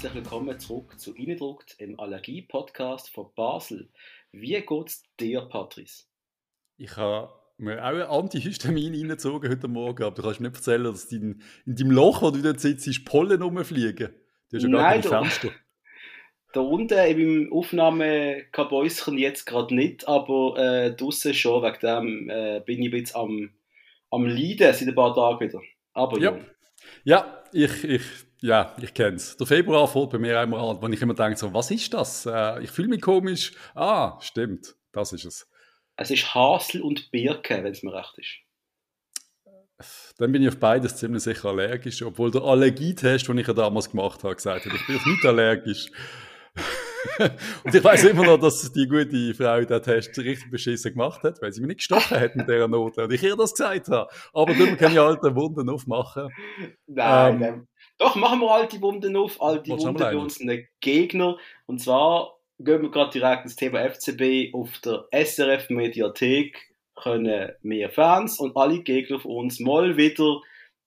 Herzlich willkommen zurück zu Innendruckt, im Allergie-Podcast von Basel. Wie geht's dir, Patrice? Ich habe mir auch ein Antihistamin reingezogen heute Morgen, aber du kannst mir nicht erzählen, dass dein, in deinem Loch, wo du dort sitzt, Pollen rumfliegen. Du hast ja gar Nein, keine Fenster. Da unten in meinem Aufnahmekabäuschen jetzt gerade nicht, aber äh, draussen schon. Wegen dem äh, bin ich ein bisschen am, am Leiden seit ein paar Tagen wieder. Aber Ja. ja. Ja, ich, ich, ja, ich kenne es. Der Februar fällt bei mir einmal an, wo ich immer denke, so, was ist das? Äh, ich fühle mich komisch. Ah, stimmt, das ist es. Es ist Hasel und Birke, wenn es mir recht ist. Dann bin ich auf beides ziemlich sicher allergisch, obwohl der Allergietest, den ich ja damals gemacht habe, gesagt hat, ich bin nicht allergisch. und ich weiß immer noch, dass die gute Frau den Test richtig beschissen gemacht hat, weil sie mich nicht gestochen hat mit dieser Note und ich ihr das gesagt habe. Aber du kann ich alte Wunden aufmachen. Nein, Ähm, nein. Doch, machen wir alte Wunden auf. Alte noch Wunden bei einen? unseren Gegner. Und zwar gehen wir gerade direkt ins Thema FCB. Auf der SRF-Mediathek können wir Fans und alle Gegner von uns mal wieder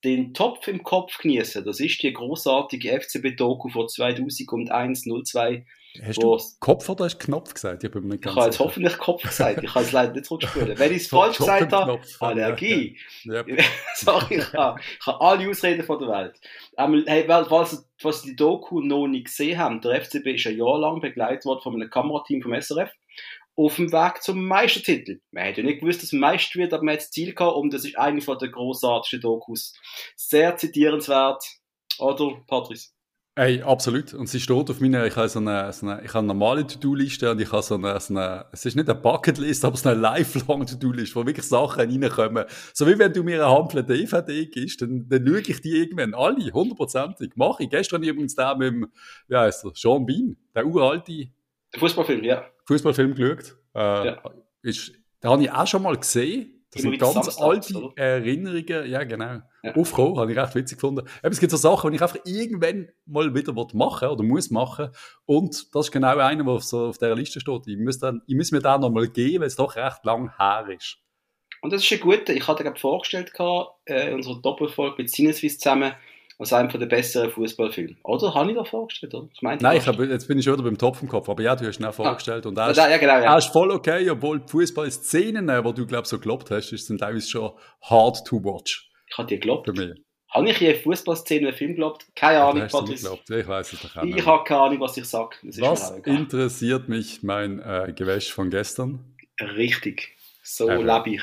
den Topf im Kopf genießen. Das ist die großartige FCB-Doku von 2001-02. Hast du Kopf oder hast du Knopf gesagt? Ich bin mir nicht Ich ganz habe jetzt hoffentlich Kopf gesagt. Ich kann es leider nicht zurückspielen. Wenn ich es falsch gesagt habe. Allergie. Ja, Sorry, ich habe, ich habe alle Ausreden von der Welt. Ähm, hey, weil- falls, falls die Doku noch nicht gesehen haben, der FCB ist ein Jahr lang begleitet worden von einem Kamerateam vom SRF auf dem Weg zum Meistertitel. Man hätte ja nicht gewusst, dass man Meister wird, aber man hat das Ziel gehabt und das ist eine von der großartigsten Dokus. Sehr zitierenswert. Oder, Patrice? Ey, absolut. Und sie steht auf meiner, ich habe so eine, so eine, ich habe eine normale To-Do-Liste und ich habe so eine, so eine, es ist nicht eine Bucketlist, aber so eine lifelong To-Do-Liste, wo wirklich Sachen reinkommen. So wie wenn du mir eine Handvoll DVD gibst, dann, dann schaue ich die irgendwann alle, hundertprozentig. Mache ich. Gestern habe ich übrigens den mit dem, wie heißt der, Sean Bean, der uralte Der Fußballfilm, ja. Fußballfilm geschaut. Äh, Ja. ist, den habe ich auch schon mal gesehen. Das sind ganz alte oder? Erinnerungen, ja genau, Ja. aufgekommen, habe ich recht witzig gefunden. Eben, es gibt so Sachen, die ich einfach irgendwann mal wieder machen oder muss machen und das ist genau einer, der auf, so auf dieser Liste steht. Ich muss, dann, ich muss mir den nochmal geben, weil es doch recht lang her ist. Und das ist ein guter. Ich hatte gerade vorgestellt, äh, in unserer Doppelfolge mit Sinneswiss zusammen, als einem von den besseren Fußballfilmen. Oder? Habe ich da vorgestellt? Oder? Ich Nein, ich hab, jetzt bin ich schon wieder beim Topf im Kopf, aber ja, du hast ihn auch vorgestellt und er ist, ja, ja, genau. Ja. ist voll okay, obwohl die Fußballszenen, die du, glaube ich, so gelobt hast, sind teilweise schon hard to watch Ich habe dir geglaubt. für mich. Habe ich je Fußballszene in einem Film geglaubt? Keine Ahnung, nicht Patrice. geglaubt. Ich weiß es auch Ich nicht. habe keine Ahnung, was ich sage. Was interessiert mich mein äh, Gewäsch von gestern? Richtig. So Eben. lebe ich.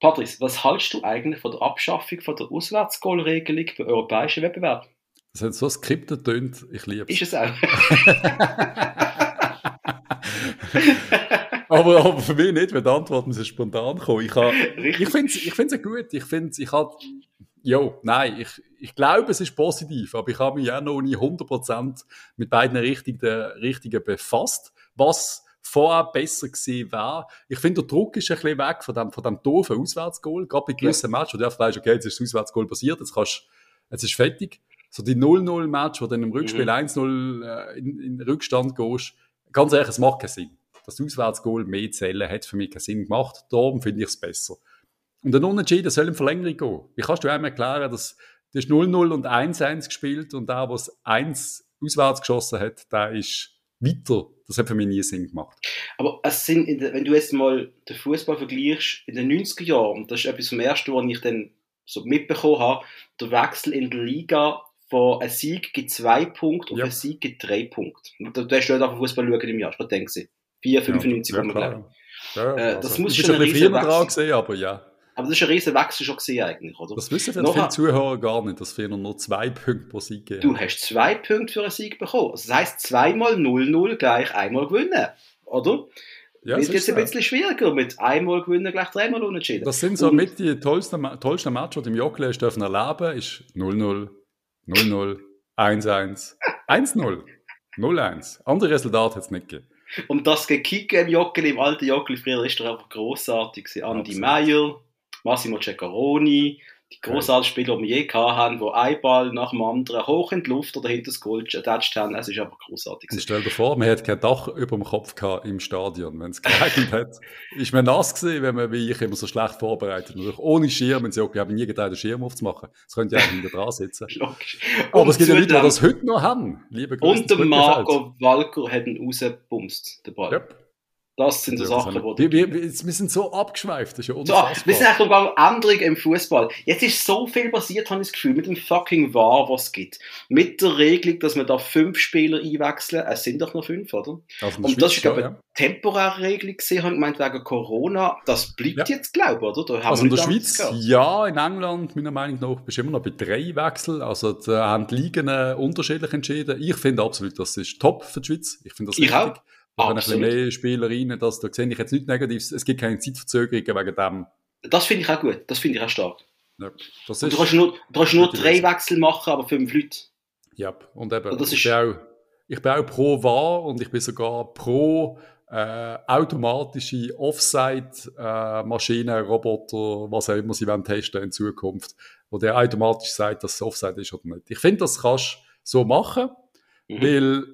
Patrice, was haltest du eigentlich von der Abschaffung von der Auswärtsgoalregelung bei europäischen Wettbewerben? Das hat so skriptet tönt, ich liebe Ist es. es auch? aber, aber für mich nicht, weil die Antworten sind spontan kommen. Ich, ha- ich finde es ich find's ja gut. Ich finde ich habe, jo, nein, ich, ich glaube, es ist positiv, aber ich habe mich auch noch nie 100% mit beiden Richtungen, Richtungen befasst. Was vorher besser gewesen wäre. Ich finde, der Druck ist ein bisschen weg von dem, von dem doofen Auswärtsgoal. Gerade bei gewissen Matches, wo du einfach weißt, okay, jetzt ist das Auswärtsgoal passiert, jetzt kannst, jetzt ist fertig. So die 0-0-Match, wo du dann im Rückspiel Mhm. 1-0 äh, in, in Rückstand gehst. Ganz ehrlich, es macht keinen Sinn. Das Auswärtsgoal mehr zählen hat für mich keinen Sinn gemacht. Darum finde ich es besser. Und ein Unentschieden soll in Verlängerung gehen. Wie kannst du einem erklären, dass das 0-0 und 1-1 gespielt und der, es 1 auswärts geschossen hat, der ist weiter. Das hat für mich nie Sinn gemacht. Aber es sind in der, wenn du jetzt mal den Fußball vergleichst, in den 90er Jahren, das ist etwas vom Ersten, was ich dann so mitbekommen habe, der Wechsel in der Liga von ein Sieg gibt zwei Punkte und Ja. ein Sieg gibt drei Punkte. Da, da hast du nicht auf Fußball schauen im Jahr, ich denke sie. 4, 95 ja, ja, klar. Ja, Äh, das muss ich schon ein bisschen früher dran gesehen, aber ja. Aber das ist ein riesen Wechsel schon gesehen eigentlich, oder? Das wissen vielleicht viele Zuhörer gar nicht, dass wir nur zwei Punkte pro Sieg geben. Du hast zwei Punkte für einen Sieg bekommen. Also das heisst, zweimal 0-0 gleich einmal gewinnen, oder? ja, Wird so jetzt ist ein bisschen schwieriger mit einmal gewinnen gleich dreimal unentschieden. Das sind so Und- mit die tollsten, tollsten Matches, die im Jockle hast dürfen erleben, ist 0-0, 0-0, 1-1, 1-0, 0-1. Andere Resultate hat es nicht gegeben. Und das Gekicken im Joggeli, im alten Joggeli früher, ist doch einfach grossartig. Andi. Meyer, Massimo Ceccaroni, Die großartigen Spieler, die wir je gehabt haben, die ein Ball nach dem anderen hoch in die Luft oder hinter das Goal getatscht haben, es ist einfach großartig. Und stell dir vor, man hätte kein Dach über dem Kopf gehabt im Stadion, wenn es geregnet hat. Ist man nass gewesen, wenn man wie ich immer so schlecht vorbereitet. Natürlich ohne Schirm, wenn sie okay, haben nie gedacht, den Schirm aufzumachen. Das könnte ja auch hinter dran sitzen. Aber es gibt ja Leute, die das heute noch haben. Liebe Grüße Und der. Marco Walker hat ihn rausgebumst, den Ball. Yep. Das sind so Ja, das Sachen, die wir, wir, wir, wir sind so abgeschweift, das ist ja So, unfassbar. wir sind eigentlich noch Änderungen im Fußball. Jetzt ist so viel passiert, habe ich das Gefühl, mit dem fucking VAR, was es gibt. Mit der Regelung, dass man da fünf Spieler einwechseln. Es sind doch noch fünf, oder? Also Und das Schweiz ist, glaube ich, schon, eine temporäre Regelung gesehen, habe ich gemeint, wegen Corona. Das bleibt Ja. jetzt, glaube ich, oder? Also in der Schweiz, ja, in England, meiner Meinung nach, bist du immer noch bei drei Wechseln. Also da haben die Ligen äh, unterschiedlich entschieden. Ich finde absolut, das ist top für die Schweiz. Ich finde das Ich richtig. auch. Da haben ein bisschen Absolut. mehr Spieler rein, das, da sehe ich jetzt nichts Negatives. Es gibt keine Zeitverzögerungen wegen dem. Das finde ich auch gut. Das finde ich auch stark. Ja, das ist, du kannst nur, du kannst nur drei. Wechsel machen, aber fünf Leute. ja, und eben, Und das ich, ist- bin auch, ich bin auch pro VAR und ich bin sogar pro äh, automatische Offside-Maschinen, Roboter, was auch immer sie wollen testen in Zukunft, wo der automatisch sagt, dass es Offside ist oder nicht. Ich finde, das kannst du so machen, Mhm. weil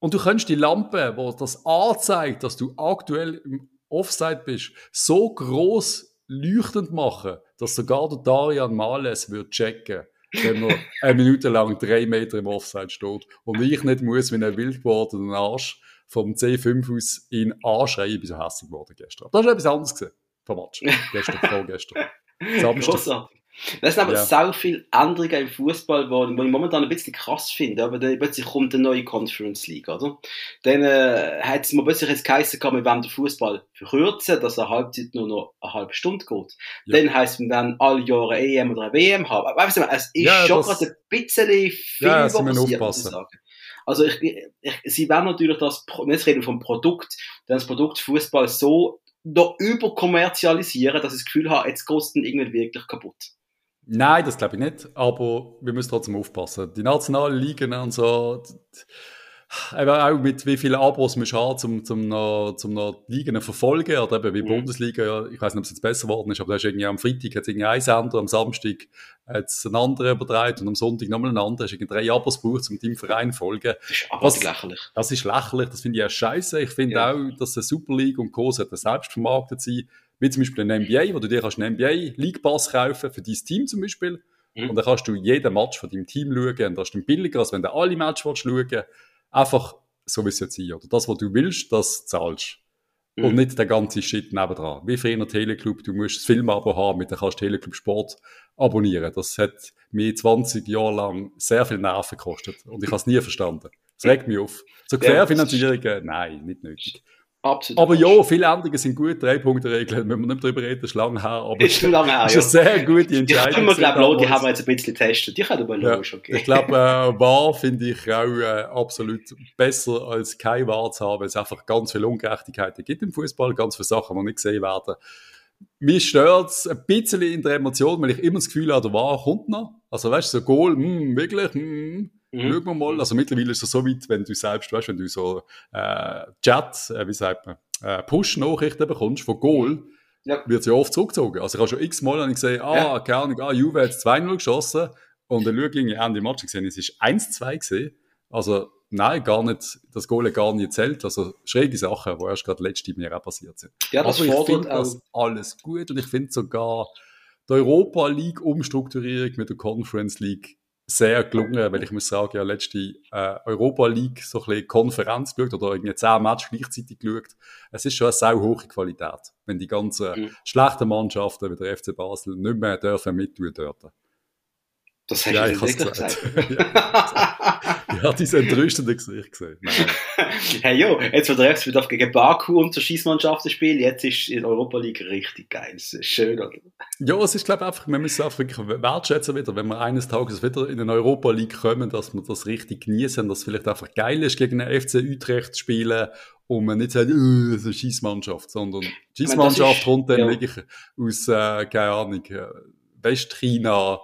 und du kannst die Lampe, wo das anzeigt, dass du aktuell im Offside bist, so groß leuchtend machen, dass sogar der Darian Males wird checken, wenn er eine Minute lang drei Meter im Offside steht und ich nicht muss, wie ein wild gewordener Arsch vom C5 aus ihn anschreien, ich bin so hässlich geworden gestern. Das ist etwas anderes gewesen vom Match. Gestern, vorgestern. Samstag. Grossartig. Das sind aber Ja. so viele Änderungen im Fußball, die ich momentan ein bisschen krass finde. Aber dann plötzlich kommt eine neue Conference League, oder? Dann äh, hat es mir plötzlich jetzt geheißen, wir wollen den Fußball verkürzen, dass eine Halbzeit nur noch eine halbe Stunde geht. Ja. Dann heisst es, wir werden alle Jahre EM oder eine WM haben. Aber weißt du, es ist Ja, schon gerade ein bisschen viel, Ja, was passiert, muss ich sagen. Also ich, ich, sie werden natürlich das, jetzt reden wir vom Produkt, dann das Produkt Fußball so noch überkommerzialisieren, dass ich das Gefühl habe, jetzt es dann irgendwie wirklich kaputt. Nein, das glaube ich nicht, aber wir müssen trotzdem aufpassen. Die nationalen Ligen und so, eben auch mit wie vielen Abos du haben, um, zum noch, zum noch die Ligen zu verfolgen, oder eben wie die Mhm. Bundesliga, ja, ich weiß nicht, ob es jetzt besser geworden ist, aber da ist irgendwie am Freitag hat's irgendwie ein Sender, am Samstag hat es einen anderen übertragen und am Sonntag nochmal einen anderen, hast irgendwie drei Abos gebraucht, um deinem Verein zu folgen. Das ist Was- lächerlich. Das ist lächerlich, das finde ich auch scheiße. Ich finde Ja. auch, dass die Super League und Co. sollten selbst vermarktet sein. Wie zum Beispiel ein NBA, wo du dir kannst einen NBA League Pass kaufen für dein Team zum Beispiel. Mhm. Und dann kannst du jeden Match von deinem Team schauen. Und das ist dann billiger, als wenn du alle Matches willst schauen Einfach so, wie es jetzt sein. Oder das, was du willst, das zahlst. Mhm. Und nicht der ganze Shit nebendran. Wie früher Teleclub, du musst das Filmabo haben, mit dem kannst du Teleclub Sport abonnieren. Das hat mir 20 Jahre lang sehr viel Nerven gekostet. Und ich habe es nie verstanden. Das regt mich auf. So Querfinanzierungen, nein, nicht nötig. Absolut. Aber ja, viele Änderungen sind gut. Drei Punkte Regeln, wenn wir nicht drüber reden, ist lange her. Aber Ist schon lange her, ist ja. sehr gute Die Entscheidung. wir, glaube die haben wir jetzt ein bisschen getestet. Die können aber Ja, okay. Ich glaube, äh, wahr finde ich auch äh, absolut besser als kein Wahr zu haben, weil es einfach ganz viele Ungerechtigkeiten gibt im Fußball, ganz viele Sachen, die nicht gesehen werden. Mich stört es ein bisschen in der Emotion, weil ich immer das Gefühl habe, der Wahr kommt noch. Also weißt du, so Goal, hm, wirklich, hm, Mhm. schauen wir mal. Also mittlerweile ist es so weit, wenn du selbst, weißt, wenn du so äh, Chat, äh, wie sagt man, äh, Push-Nachrichten bekommst von Goal, Ja. wird sie oft zurückgezogen. Also ich habe schon x-mal ich gesehen, ah, Ja. keine Ahnung, ah, Juve hat 2-0 geschossen und dann schaue ich Ende Match gesehen, es ist 1-2 gesehen. Also nein, gar nicht, das Goal hat gar nicht zählt. Also schräge Sachen, die erst gerade letzte mir auch passiert sind. Ja, das Aber ich fordert finde das alles gut und ich finde sogar die Europa League Umstrukturierung mit der Conference League sehr gelungen, weil ich muss sagen, ja, letzte äh, Europa League so ein bisschen Konferenz geschaut oder irgendwie zehn Matches gleichzeitig geschaut. Es ist schon eine sehr hohe Qualität, wenn die ganzen Mhm. schlechten Mannschaften wie der FC Basel nicht mehr dürfen mittun dort. Das hast Ja, du ich hab's gesagt. gesagt. Ja, diese entrüstende Gesicht gesehen. Hey, jo, jetzt wird der FC darf gegen Baku und zur Schießmannschaften spielen. Jetzt ist in der Europa League richtig geil. Das ist schön, oder? Ja, es ist, glaube ich, einfach, wir müssen einfach wirklich wertschätzen wieder, wenn wir eines Tages wieder in eine Europa League kommen, dass wir das richtig genießen, dass es vielleicht einfach geil ist, gegen einen FC Utrecht zu spielen und man nicht sagt, äh, das ist eine Schießmannschaft, sondern Schießmannschaft kommt dann ja. wirklich aus, äh, keine Ahnung, äh, Westchina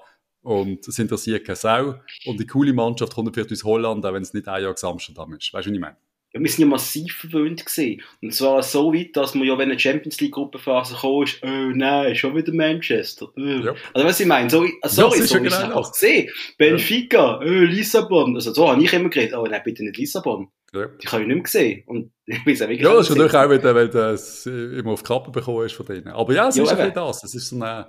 und es interessiert keine Sau. Und die coole Mannschaft kommt vielleicht aus Holland, auch wenn es nicht ein Jahr Amsterdam ist. Weißt du, was ich meine? Ja, wir sind ja massiv verwöhnt gewesen. Und zwar so weit, dass man ja, wenn eine Champions League Gruppenphase kam, ist, oh nein, schon wieder Manchester. Oh. Ja. Also was ich meine, so, sorry, ja, so ist es einfach gesehen. Benfica, ja. oh, Lissabon. Also so habe ich immer geredet, oh nein, bitte nicht Lissabon. Ja. Die habe ich nicht mehr gesehen. Und ich weiß auch wirklich Ja, das ist natürlich auch wieder, weil das immer auf die Kappe bekommen ist von denen. Aber ja, es ja, ist ein bisschen das. Es ist so eine,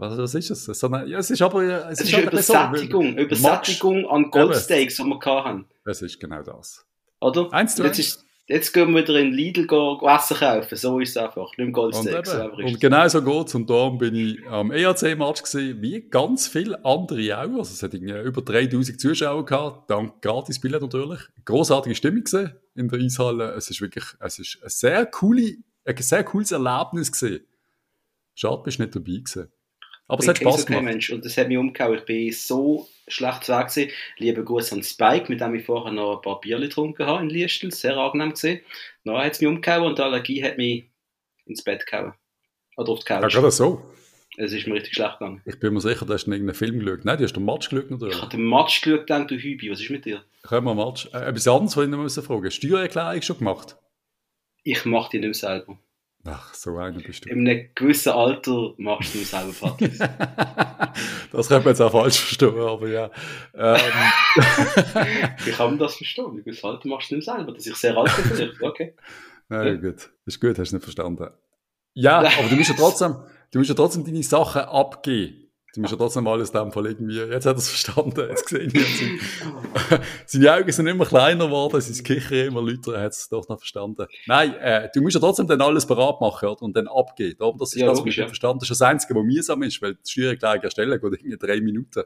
was, was ist es? So eine, ja, es ist aber, es, es ist, ist halt Übersättigung, Übersättigung an Goldsteaks, die wir hatten. Es ist genau das. Oder? Eins zu. Jetzt, ist, jetzt gehen wir wieder in Lidl Essen kaufen. So ist es einfach. Nicht Goldsteaks. Und, und genau so geht es. Und darum bin ich am ERC-Match gesehen, wie ganz viele andere auch. Also es hat über 3000 Zuschauer gehabt, dank Gratisbillett natürlich. Großartige Stimmung gesehen in der Eishalle. Es ist wirklich, es ist ein sehr, coole, ein sehr cooles Erlebnis gesehen. Schade, bist du nicht dabei gewesen. Aber es hat Spaß gemacht. Mensch. Und das hat mich umgehauen. Ich bin so schlecht weg gewesen. Liebe Gruß an Spike, mit dem ich vorher noch ein paar Bierchen getrunken habe in Liestel. Sehr angenehm gesehen. Dann hat es mich umgehauen und die Allergie hat mich ins Bett gehauen. Oder auf die Couch. Ja, gerade so. Es ist mir richtig schlecht gegangen. Ich bin mir sicher, du hast irgendeinen Film geschaut. Nein, du hast den Match geschaut natürlich. Ich habe den Match geschaut, dann du Hübi. Was ist mit dir? Können wir Match? Äh, etwas anderes, was ich noch fragen Steuererklärung schon gemacht? Ich mache die nicht selber. Ach, so einer bist du. In einem gewissen Alter machst du selber Partys. das könnte man jetzt auch falsch verstehen, aber ja. Ähm. Wie kann das verstehen? Ein gewisses Alter machst du nicht selber. Dass ich sehr alt bin vielleicht, okay. Ja, ja, gut. Das ist gut, hast du nicht verstanden. Ja, aber du musst ja trotzdem, du musst ja trotzdem deine Sachen abgeben. Du musst ja trotzdem alles dem Fall irgendwie, jetzt hat er es verstanden, jetzt gesehen, seine, seine Augen sind immer kleiner geworden, sein Kicher immer lauter, er hat es doch noch verstanden. Nein, äh, du musst ja trotzdem dann alles parat machen, oder? Und dann abgehen, oder? Das ist ja, das, was ich ja. verstanden Das ist das Einzige, was mühsam ist, weil die Steuererklärung erstellen geht irgendwie drei Minuten.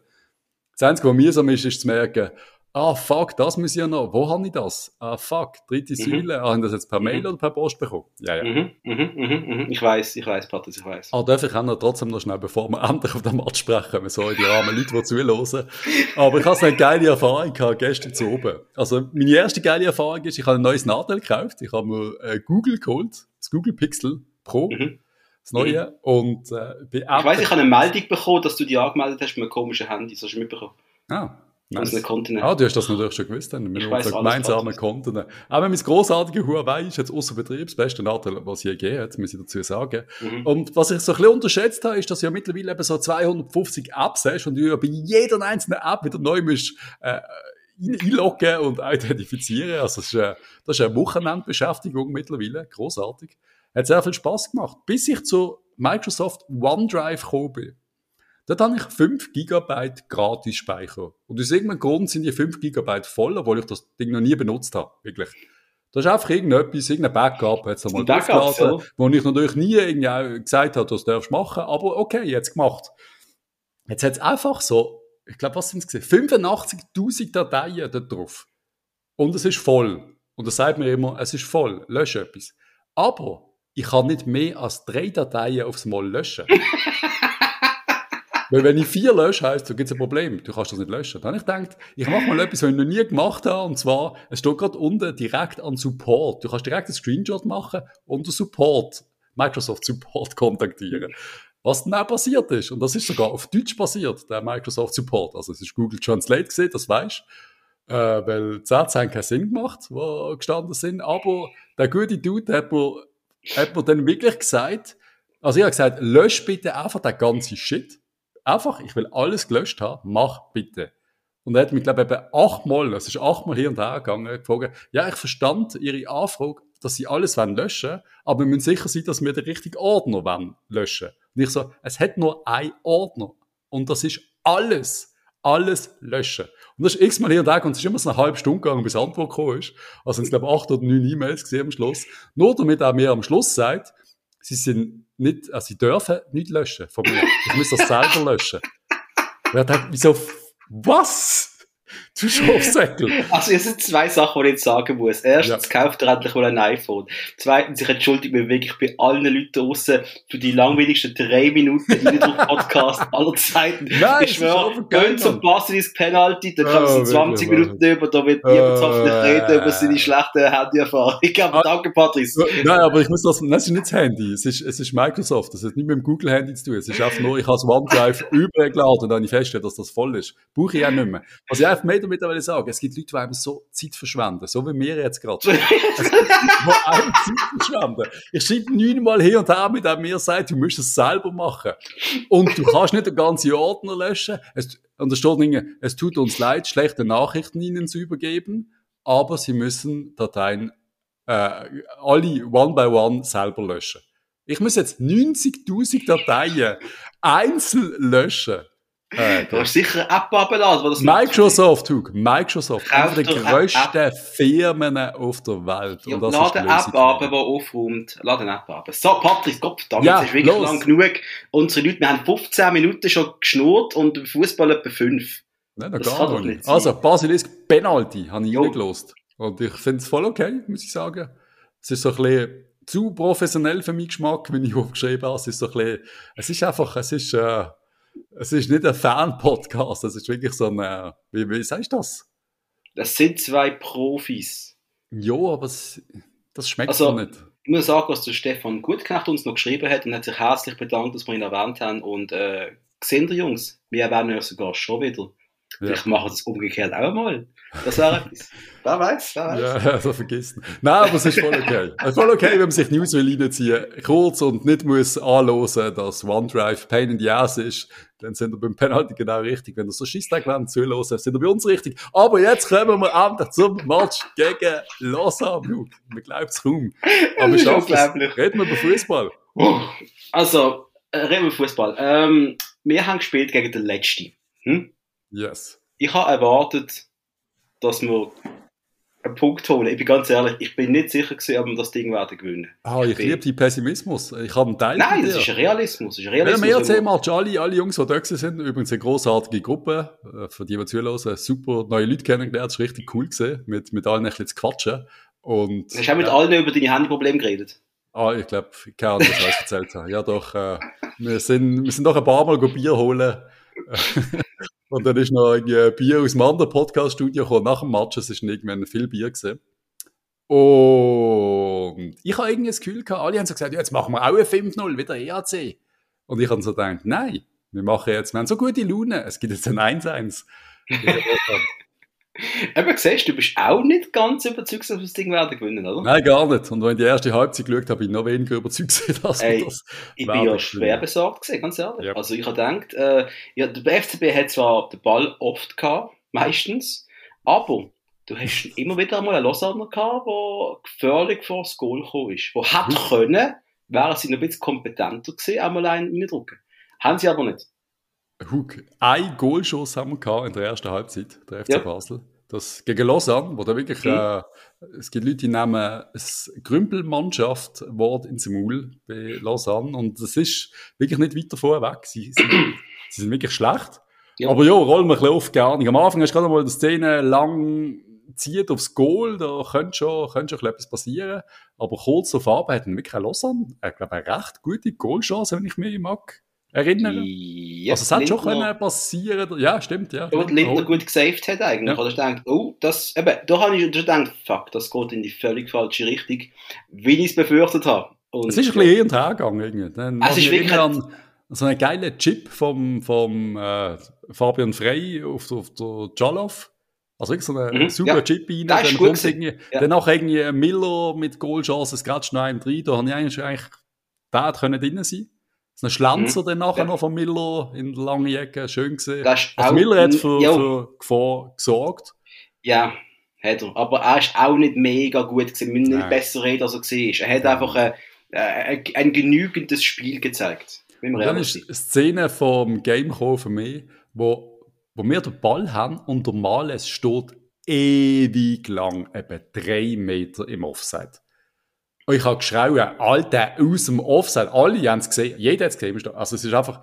Das Einzige, was mühsam ist, ist zu merken, Ah, fuck, das muss ich ja noch. Wo habe ich das? Ah, fuck, dritte mhm. Säule. Ah, haben das jetzt per Mail mhm. oder per Post bekommen? Ja, ja. Mhm, mhm, mhm, mhm. Ich weiß, ich weiß, Patrick, ich weiß. Ah, darf ich auch noch trotzdem noch schnell, bevor wir endlich auf den Match sprechen, wir sollen die armen Leute, die zuhören. Aber ich hatte eine geile Erfahrung gehabt, gestern zu oben. Also, meine erste geile Erfahrung ist, ich habe ein neues Nadel gekauft. Ich habe mir äh, Google geholt, das Google Pixel Pro. Das neue. Und, äh, ich weiß, ich habe eine Meldung bekommen, dass du dich angemeldet hast mit einem komischen Handy. Das hast du mitbekommen. Ah. Nice. Ah, du hast das natürlich schon gewusst, dann, mit unseren gemeinsamen Konten. Auch wenn mein grossartiger Huawei ist jetzt außer Betrieb das beste Nachteil, was je gegeben hat, muss ich dazu sagen. Mhm. Und was ich so ein bisschen unterschätzt habe, ist, dass du ja mittlerweile eben so 250 Apps hast und du ja bei jeder einzelnen App wieder neu musst, äh, einloggen und identifizieren. Also das ist, äh, das ist eine Wochenendbeschäftigung mittlerweile. Grossartig. Hat sehr viel Spaß gemacht. Bis ich zu Microsoft OneDrive gekommen bin. Dort habe ich 5 GB gratis Speicher. Und aus irgendeinem Grund sind die 5 GB voll, obwohl ich das Ding noch nie benutzt habe. Wirklich. Das ist einfach irgendetwas, irgendein Backup, jetzt einmal aufgeladen, wo ich natürlich nie irgendwie gesagt habe, das darfst du machen, aber okay, jetzt gemacht. Jetzt hat es einfach so, ich glaube, was sind es 85.000 Dateien da drauf. Und es ist voll. Und das sagt mir immer, es ist voll, lösche etwas. Aber ich kann nicht mehr als drei Dateien aufs Mal löschen. Weil wenn ich vier lösche, heisst, da gibt es ein Problem. Du kannst das nicht löschen. Dann habe ich gedacht, ich mache mal etwas, was ich noch nie gemacht habe. Und zwar, es steht gerade unten direkt an Support. Du kannst direkt einen Screenshot machen und den Support, Microsoft Support kontaktieren. Was dann auch passiert ist, und das ist sogar auf Deutsch passiert, der Microsoft Support. Also es ist Google Translate gesehen, das weißt äh, weil die Sätze haben keinen Sinn gemacht, wo gestanden sind, aber der gute Dude hat mir, hat mir dann wirklich gesagt, also ich habe gesagt, lösch bitte einfach den ganzen Shit einfach, ich will alles gelöscht haben, mach bitte. Und er hat mich, glaube ich, eben achtmal, es ist achtmal hier und her gegangen, gefragt, ja, ich verstand Ihre Anfrage, dass Sie alles wollen löschen, aber wir müssen sicher sein, dass wir den richtigen Ordner wollen löschen. Und ich so, es hat nur ein Ordner. Und das ist alles. Alles löschen. Und das ist x-mal hier und da, und es ist immer so eine halbe Stunde gegangen, bis Antwort gekommen ist. Also es, glaube ich, acht oder neun E-Mails gesehen am Schluss. Nur damit er mir am Schluss sagt, sie sind nicht, also sie dürfen nicht löschen von mir. Ich muss das selber löschen. Und er denkt, wieso, was? Du Schafsäckel. Also, es sind zwei Sachen, die ich jetzt sagen muss. Erstens, ja. kauft er endlich mal ein iPhone. Zweitens, ich entschuldige mich wirklich bei allen Leuten draussen für die langweiligsten drei Minuten in dem Podcast aller Zeiten. Nein, ich schwöre, gehen zum Passen ins Penalty, dann kommen oh, 20 Minuten über, da wird niemand oh, hoffentlich reden über seine schlechte Handyerfahrung. Aber ah, danke, Patrice. Nein, aber ich muss das, das ist nicht das Handy, es ist, es ist Microsoft, das hat nicht mit dem Google-Handy zu tun, es ist einfach nur, ich habe das OneDrive übergeladen und dann habe ich festgestellt, dass das voll ist. Brauche ich auch nicht mehr. Was ich einfach made damit aber sagen, es gibt Leute, die einem so Zeit verschwenden, so wie wir jetzt gerade. es gibt Leute, die einem Zeit verschwenden. Ich schreibe neunmal hin und her mit dem mir sagt, du musst es selber machen. Und du kannst nicht den ganzen Ordner löschen. Es, und da steht nicht, es tut uns leid, schlechte Nachrichten ihnen zu übergeben, aber sie müssen Dateien äh, alle one by one selber löschen. Ich muss jetzt 90.000 Dateien einzeln löschen. Äh, du hast sicher eine App abgeladen, das Microsoft, Hug, Microsoft, eine der grössten Firmen auf der Welt. Ja, und lade eine App ab, die aufräumt. Lade eine App ab. So, Patrick, Gott, damit ja, ist wirklich los. lang genug. Unsere Leute, wir haben 15 Minuten schon geschnurrt und Fußball etwa 5. Nein, das gar nicht. Also, Basilisk Penalty habe ich reingelost. Und ich finde es voll okay, muss ich sagen. Es ist so ein bisschen zu professionell für meinen Geschmack, wenn ich aufgeschrieben habe. Es ist so ein bisschen, es ist einfach, es ist, äh, es ist nicht ein Fan-Podcast, es ist wirklich so ein, äh, wie, wie sagst du das? Das sind zwei Profis. Ja, aber es, das schmeckt also, nicht. Ich muss sagen, dass der Stefan Gutknecht uns noch geschrieben hat und hat sich herzlich bedankt, dass wir ihn erwähnt haben. Und äh, gesehen, Jungs, wir erwähnen euch sogar schon wieder. Ja. Vielleicht machen wir das umgekehrt auch mal. Das wäre etwas. Wer weiß, wer weiß. Ja, also vergessen. Nein, aber es ist voll okay. Es ist voll okay, wenn man sich News will reinziehen kurz und nicht muss anlosen, dass OneDrive Pain in the Ass ist. Dann sind wir beim Penalty genau richtig. Wenn ihr so Scheisstag wollt, zuhören, sind wir bei uns richtig. Aber jetzt kommen wir endlich zum Match gegen Lausanne. Man glaubt es kaum. Aber ist unglaublich. Reden wir über Fußball. Also, äh, reden wir über Fußball. Ähm, wir haben gespielt gegen den Letzten. Hm? Yes. Ich habe erwartet, dass wir einen Punkt holen. Ich bin ganz ehrlich, ich bin nicht sicher gewesen, ob wir das Ding werden gewinnen. Ah, ich, ich liebe die Pessimismus. Ich habe einen Teil Nein, das ist Realismus. Das ist Realismus. Ja, mehr match alle, alle Jungs, die da sind, übrigens eine großartige Gruppe, äh, für die wir zuhören, super neue Leute kennengelernt, war richtig cool gesehen, mit, mit allen ein bisschen zu quatschen. Und, du hast auch mit ja. allen über deine Handyprobleme geredet. Ah, ich glaube, ich kann das was erzählt haben. Ja, doch, äh, wir, sind, wir sind doch ein paar Mal Bier holen. Und dann ist noch ein Bier aus einem anderen Podcast-Studio gekommen, nach dem Match. Es ist irgendwann viel Bier gesehen. Und ich habe irgendwie das Gefühl gehabt, alle haben so gesagt, ja, jetzt machen wir auch ein 5-0, wieder EAC. Und ich habe so gedacht, nein, wir machen jetzt, wir haben so gute Laune, es gibt jetzt ein 1-1. Eben, siehst du, du bist auch nicht ganz überzeugt, dass wir das Ding werden gewinnen, oder? Nein, gar nicht. Und wenn ich die erste Halbzeit geschaut habe, bin ich noch weniger überzeugt, dass Ey, wir das Ich bin ja schwer besorgt gewesen, ganz ehrlich. Ja. Also ich habe gedacht, äh, ja, der FCB hat zwar den Ball oft gehabt, meistens, aber du hast immer wieder einmal einen Lausanne gehabt, der gefährlich vor das Goal gekommen ist. Der hat mhm. können, wären sie noch ein bisschen kompetenter gewesen, einmal einen reindrücken. Haben sie aber nicht. Hug, ein Goalschuss haben wir gehabt in der ersten Halbzeit, der FC ja. Basel. Das gegen Lausanne, wo da wirklich, mhm. äh, es gibt Leute, die nehmen eine Grümpelmannschaft Wort ins Maul bei Lausanne und das ist wirklich nicht weiter vorweg. Sie, sie, sie sind wirklich schlecht. Ja. Aber ja, rollen wir ein bisschen auf gar nicht. Am Anfang hast du gerade mal die Szene lang zieht aufs Goal, da könnte schon, könnte schon etwas passieren. Aber kurz darauf Farbe hat wirklich Lausanne, ich glaube, eine recht gute Goalchance, wenn ich mich mag erinnern? Ja, also es hat schon können passieren Ja, stimmt, ja. Und Lindner oh. gut gesaved hat eigentlich. Ja. Oder ich denke, oh, das, eben, da habe ich schon gedacht, fuck, das geht in die völlig falsche Richtung, wie ich es befürchtet habe. Und, es ist ein bisschen hin und her gegangen. Dann also ich wirklich an so einen geilen Chip vom, vom äh, Fabian Frey auf, auf der Jollof. Also wirklich so einen mhm, super ja. Chip rein. Das dann kommt irgendwie, ja. dann auch irgendwie Miller mit Goalchancen, gerade schnell im drin. Da habe ich eigentlich, eigentlich da können drin sein. So ein Schlanzer mhm. dann nachher ja. noch von Miller in der langen Ecke, schön gesehen. Also Miller hat für, für Gefahr gesorgt. Ja, hat er. Aber er ist auch nicht mega gut gewesen. Wir müssen nicht besser reden, als er war. Er hat einfach ein, ein, ein genügendes Spiel gezeigt. Dann ist eine Szene vom Game für mich, wo, wo wir den Ball haben und der Males steht ewig lang, eben drei Meter im Offside. Und ich habe geschrien, Alter, aus dem Offside. Alle haben es gesehen. Jeder hat es gesehen. Also es ist einfach,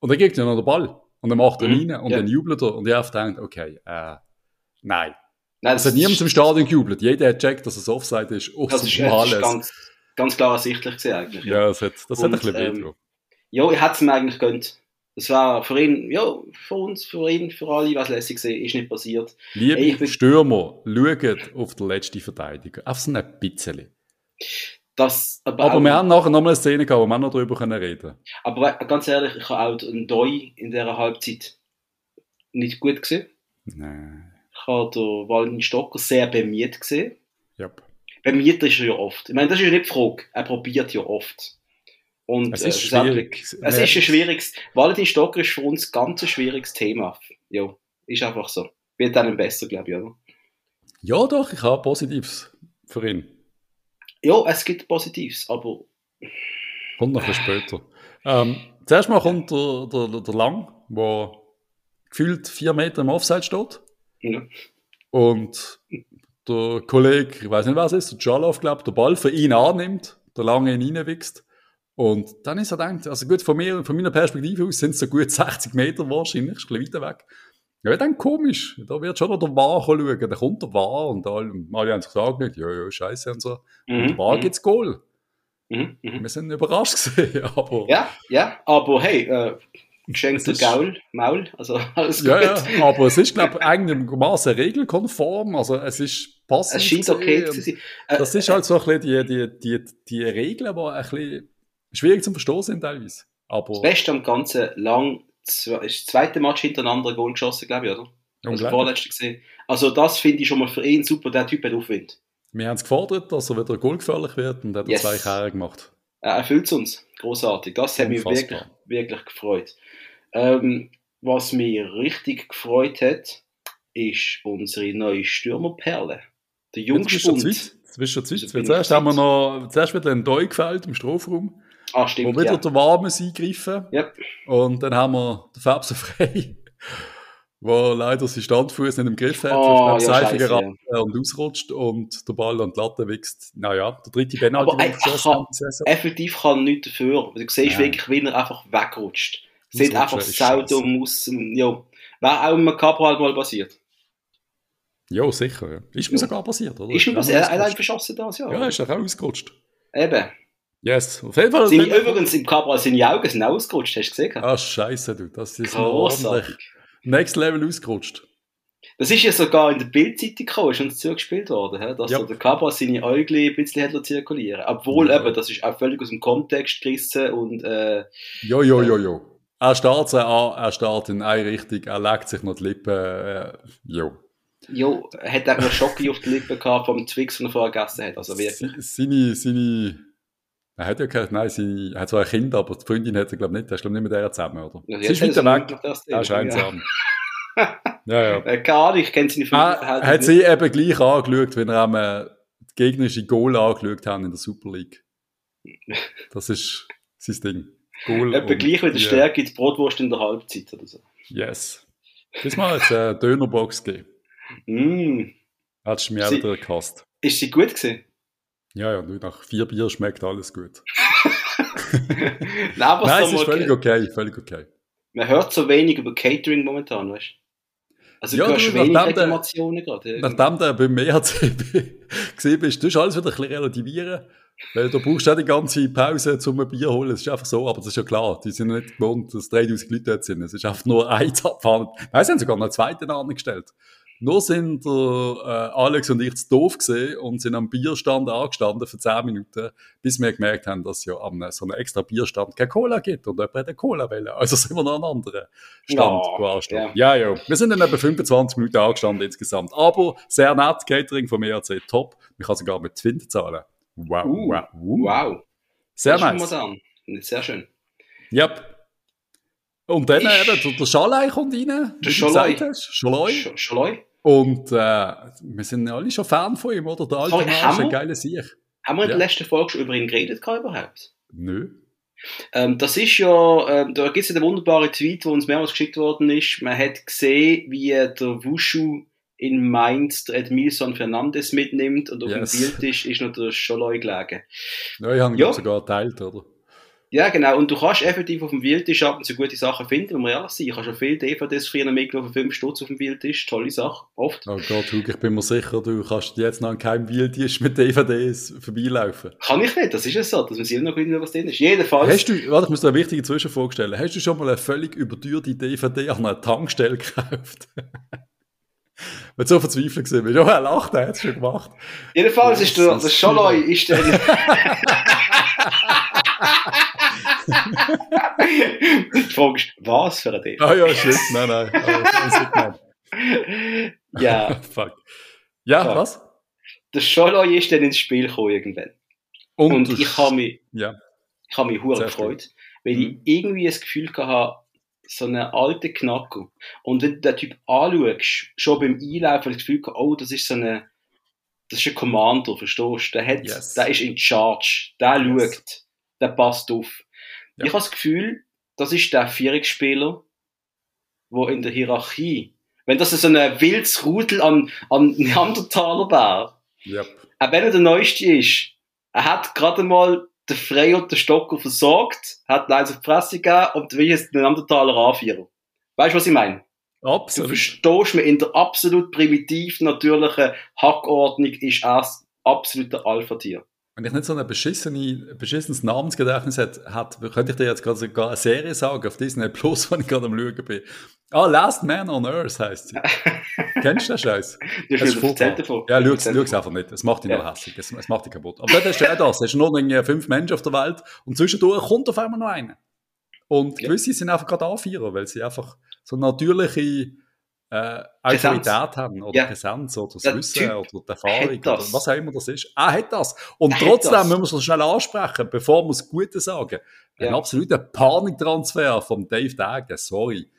und dann kriegt er noch den Ball. Und dann macht er mhm. rein und ja. dann jubelt er. Und ich habe gedacht, okay, äh, nein. Nein, es hat niemand im Stadion gejubelt. Jeder hat gecheckt, dass es Offside ist. Das ist, das ist ganz, ganz klar ersichtlich gewesen eigentlich. Ja, ja das hat, das und, hat ein bisschen ähm, Ja, ich hätte es mir eigentlich gönnt. Das war für ihn, ja, für uns, für ihn, für alle, was lässig war, ist nicht passiert. Liebe bin... Stürmer, schaut auf den letzten Verteidiger. Auf so ein bisschen. Das, aber, aber wir haben nachher nochmal eine Szene gehabt, wo wir noch darüber können reden Aber ganz ehrlich, ich habe auch einen Doi in dieser Halbzeit nicht gut gesehen. Nein. Ich habe den Valentin Stocker sehr bemüht gesehen. Yep. Bemüht ist er ja oft. Ich meine, das ist ja nicht die Frage. Er probiert ja oft. Und Es äh, ist schwierig. Es ist ein schwieriges. Valentin Stocker ist für uns ganz ein schwieriges Thema. Ja, ist einfach so. Wird dann besser, glaube ich, oder? Ja, doch, ich habe Positives für ihn. Ja, es gibt Positives, aber Kommt noch ein bisschen später. Ähm, zuerst mal kommt der, der, der Lang, der gefühlt vier Meter im Offside steht. ja. Und der Kollege, ich weiß nicht, was es ist, der Jalow, glaube der Ball für ihn annimmt, der lange ihn reinwächst. Und dann ist er gedacht, also gut, von, mir, von meiner Perspektive aus sind es so gut 60 Meter wahrscheinlich, ist ein bisschen weiter weg. Ja, dann komisch, da wird schon noch der War schauen, da kommt der War und alle, alle haben sich gesagt, ja, ja, scheiße und so. Und der War mhm, gibt's Goal. mhm, mhm. Wir sind überrascht gewesen, aber... Ja, ja, aber hey, äh, Es ist- Gaul, Maul, also alles gut. Ja, ja, aber es ist, glaube ich, einigermaßen regelkonform. Also, es ist passiv. Es scheint okay zu sein. Äh, Das ist halt so ein bisschen die, die, die, die Regeln, die ein bisschen schwierig zu verstehen sind teilweise. Aber Das Beste am Ganzen lang, das zweite Match hintereinander ein Goal geschossen, glaube ich, oder? Also vorletzte gesehen. Also das finde ich schon mal für ihn super, der Typ hat Aufwind. Wir haben es gefordert, dass er wieder goalgefährlich wird und hat Yes. zwei Kerne gemacht. Er erfüllt uns. Großartig. Das hat mich wirklich, wirklich gefreut. Ähm, was mich richtig gefreut hat, ist unsere neue Stürmerperle. Der Jetzt bist du Jungspund. Jetzt bist du Zuerst zu haben wir noch, zuerst wieder ein Doi gefällt im Strafraum, Ah, wo stimmt, wieder ja. der Warmes eingreifen. Yep. Und dann haben wir den Fabsen frei, der leider seinen Standfuß nicht im Griff hat, Oh, ja, Seife und ausrutscht und der Ball an die Latte wächst. Naja, der dritte Penalty, Aber, er Saison. Effektiv kann nichts dafür. Du siehst Ja. wirklich, wie er einfach wegrutscht. Sieht einfach ist saudumm aus. Ja. Wäre auch im Cabral mal passiert. Ja, sicher. Ja. Ist mir sogar passiert, oder? Ist mir passiert. Er hat verschossen das, ja. Ja, ist doch auch ausgerutscht. Eben. Yes, auf jeden Fall. Seine, übrigens, im Cabral seine Augen sind ausgerutscht, hast du gesehen? Ah, scheiße, du. Das ist ordentlich next level ausgerutscht. Das ist ja sogar in der Bildzeitung gekommen, ist uns zugespielt worden, dass Ja. der Cabral seine Äugel ein bisschen hat zirkulieren Obwohl Ja. eben, das ist auch völlig aus dem Kontext gerissen und äh, Jo, jo, jo, jo. Er startet sie an, er startet in eine Richtung, er legt sich noch die Lippen. Äh, jo. jo, er hat auch noch Schocke auf den Lippen gehabt vom Twix, den er vorher gegessen hat. Also wirklich. Se- Seine, seine, er hat ja keine, nein, er hat zwar ein Kind, aber die Freundin hat er, glaube ich, nicht. Er ist, glaube ich, nicht mit der zusammen, oder? Ja, Sie ist hat weg. er ist einsam. ja, ja. Äh, keine Ahnung, ich kenne seine Er Familienverhältnisse hat nicht. sie eben gleich angeschaut, wenn er am äh, die gegnerische Goal angeschaut haben in der Super League. Das ist sein Ding. Goal und gleich wie der die- Stärke die Brotwurst in der Halbzeit oder so. Yes. Diesmal hat es eine Dönerbox gegeben. Mm. Hat mir auch Sie- wieder gehasst. Ist sie gut gewesen? Ja, ja, nur nach vier Bier schmeckt alles gut. Nein, aber Nein, es ist mal- völlig okay, völlig okay. Man hört so wenig über Catering momentan, weißt du? Also Ja, du du, wenig Reklamationen gerade. Nachdem du beim EHC gesehen bist, du alles wieder ein bisschen relativieren. Weil du brauchst auch die ganze Pause zum ein Bier holen. Es ist einfach so, aber das ist ja klar. Die sind nicht gewohnt, dass 3000 Leute dort sind. Es ist einfach nur eins abfahren. Nein, sie haben sogar noch einen zweiten angestellt. Nur sind der, äh, Alex und ich zu doof gesehen und sind am Bierstand angestanden für 10 Minuten, bis wir gemerkt haben, dass es ja an so einem extra Bierstand keine Cola gibt und jemand eine Cola wollen. Also sind wir noch an einen anderen Stand Ja, gewarscht. ja. Ja, ja. Wir sind dann etwa 25 Minuten angestanden insgesamt. Aber sehr nett, Catering vom ERC, top. Man kann sogar mit Twint zahlen. Wow, Uh, wow, wow. Wow, Sehr das nice. Sehr schön. Yep. Und dann Ich- eben, der, der Schalei kommt rein. du Schalei. Schalei. Sch Schaloi? Und äh, wir sind alle schon Fan von ihm, oder? Der alte Sorry, Mann ist ein geiler Sieg. Haben wir in der Ja. letzten Folge schon über ihn geredet überhaupt? Nö. Ähm, das ist ja, ähm, da gibt es ja den wunderbaren Tweet, der uns mehrmals geschickt worden ist. Man hat gesehen, wie der Wushu in Mainz der Edmilson Fernandes mitnimmt und auf Yes. dem Bild ist, ist noch der Scholoi gelegen. Ja, ich habe ihn Ja. sogar geteilt, oder? Ja, genau. Und du kannst effektiv auf dem Wildtisch ab und zu gute Sachen finden, wenn wir ehrlich sind. Ich habe schon viele DVDs früher mitgenommen für 5 Stutz auf dem Wildtisch. Tolle Sache. Oft. Oh Gott, Hug, ich bin mir sicher, du kannst jetzt noch an keinem Wildtisch mit DVDs vorbeilaufen. Kann ich nicht. Das ist ja so, dass man sieht noch nicht, was drin ist. Jedenfalls. Hast du, warte, ich muss dir eine wichtige Zwischenfrage stellen. Hast du schon mal eine völlig überteuerte DVD an einer Tankstelle gekauft? Wenn du so verzweifelt gewesen bist. Ja, er lacht, er hat es schon gemacht. Jedenfalls ist der, Das der ist Scholoi ist dann. Die Frage ist, was für ein Ding? Ah ja, shit, nein, nein. Ah, ja. Fuck. Ja, Ja. was? Der Scholoi ist dann ins Spiel gekommen irgendwann. Und, du- ich habe mich, Ja. ich habe mich hure gefreut, weil Mhm. ich irgendwie das Gefühl hatte, so einen alten Knacker. Und wenn du den Typ anschaust, schon beim Einlaufen, das Gefühl gehabt, oh, das ist so eine, das ist ein Commander, verstehst du? Der, hat, Yes. der ist in charge, der Yes. schaut, der passt auf. Ja. Ich habe das Gefühl, das ist der Vierungsspieler, wo in der Hierarchie, wenn das so ein wildes Rudel an, an Neandertaler wäre, Yep. auch wenn er der Neueste ist, er hat gerade mal den Frey und den Stocker versorgt, hat eins auf die Fresse gegeben und will jetzt den Neandertaler anführen. Weißt du, was ich meine? Du Absolut. verstehst mir, in der absolut primitiv natürlichen Hackordnung ist er das absolute Alpha-Tier. Wenn ich nicht so ein beschissene, beschissenes Namensgedächtnis hätte, hat, könnte ich dir jetzt gerade sogar eine Serie sagen auf Disney Plus, wenn ich gerade am Schauen bin. Ah, Last Man on Earth heisst sie. Kennst du den Scheiß? Du hast ist furchtbar. Ja, Du schau es einfach nicht. Es macht dich Ja. nur hässlich. Es, es macht dich kaputt. Aber dort hast du ja das. Es sind nur irgendwie fünf Menschen auf der Welt und zwischendurch kommt auf einmal noch einer. Und Ja. gewisse sind einfach gerade Anführer, weil sie einfach so natürliche äh, Präsenz. Autorität haben oder Ja. Präsenz oder das Der Wissen Typ oder die Erfahrung oder was auch immer das ist. Er hat das. Und Er hat trotzdem das. müssen wir es schnell ansprechen, bevor wir das Gute sagen. Ein Ja. absoluter Paniktransfer von Dave Dagen, sorry.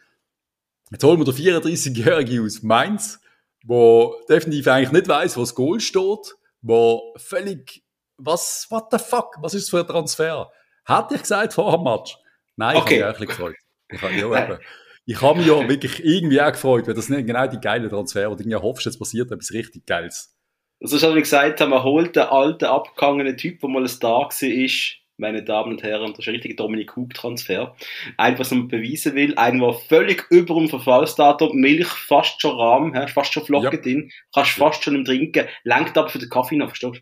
Jetzt holen wir den 34-Jährigen aus Mainz, wo definitiv eigentlich nicht weiß, wo das Goal steht, wo völlig, was, what the fuck, was ist das für ein Transfer? Hätte ich gesagt vor dem Match? Nein, Okay. ich habe mich ein bisschen gefreut. Ich habe, ja, eben. Ich habe mich ja wirklich irgendwie auch gefreut, weil das nicht genau die geile Transfer, wo du irgendwie hoffst, jetzt passiert etwas richtig Geiles. So habe ich gesagt, man holt den alten, abgegangenen Typ, der mal ein Star war, meine Damen und Herren, das ist ein richtiger Dominik Hug-Transfer. Einen, was man beweisen will, einen, der völlig über dem Verfallsdatum, Milch fast schon Rahm, fast schon Flocken Ja. drin, kannst Ja. fast schon im Trinken, lenkt aber für den Kaffee noch, verstehst du?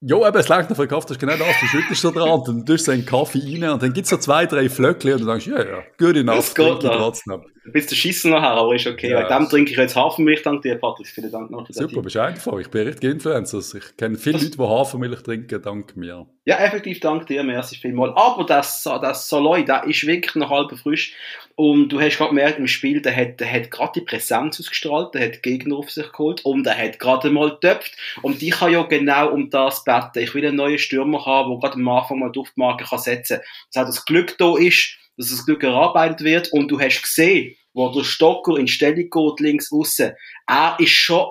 Ja, eben, es langt den Kaffee, das ist genau das, du schüttest so dran, und dann tust du einen Kaffee rein und dann gibt es so zwei, drei Flöckchen und du denkst, ja, ja, good enough, Das geht noch. trotzdem. Ein bisschen Schießen nachher, aber ist okay. Ja. Wegen dem trinke ich jetzt Hafermilch, dank dir, Patrick. Vielen Dank noch für Super, bist davon. Ich bin richtig Influencer. Ich kenne viele Das- Leute, die Hafermilch trinken, dank mir. Ja, effektiv, dank dir, merci vielmals. Aber das, das Saloy, der ist wirklich noch halb frisch. Und du hast gerade gemerkt im Spiel, der hat, der hat gerade die Präsenz ausgestrahlt, der hat Gegner auf sich geholt und der hat gerade mal getöpft. Und ich kann ja genau um das beten. Ich will einen neuen Stürmer haben, der gerade am Anfang mal die Duftmarke kann setzen kann. Dass auch das Glück da ist, dass das Glück erarbeitet wird. Und du hast gesehen, wo der Stocker in Stellung geht, links außen. Er ist schon,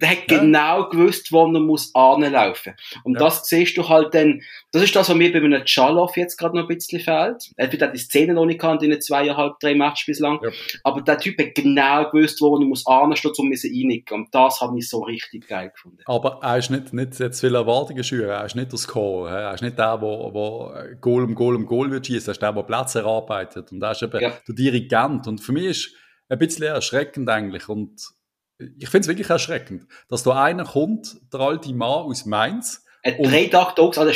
der hat Ja. genau gewusst, wo er muss anlaufen. Und Ja. das siehst du halt dann, das ist das, was mir bei einem Chaloff jetzt gerade noch ein bisschen fehlt. Er hat die Szene noch nicht gehabt in den zweieinhalb, drei Matches bislang. Ja. Aber der Typ hat genau gewusst, wo er muss anstehen, um müssen reinigen. Und das habe ich so richtig geil gefunden. Aber er ist nicht, nicht jetzt viele Erwartungen schüren. Er ist nicht der Scorer. hä? Er ist nicht der, der, der Goal um Goal um Goal wird schießen. Er ist der, der Plätze erarbeitet. Und er ist eben der Dirigent. Und für mich ist ein bisschen erschreckend eigentlich. Und ich finde es wirklich erschreckend, dass da einer kommt, der alte Mann aus Mainz, da gewesen, also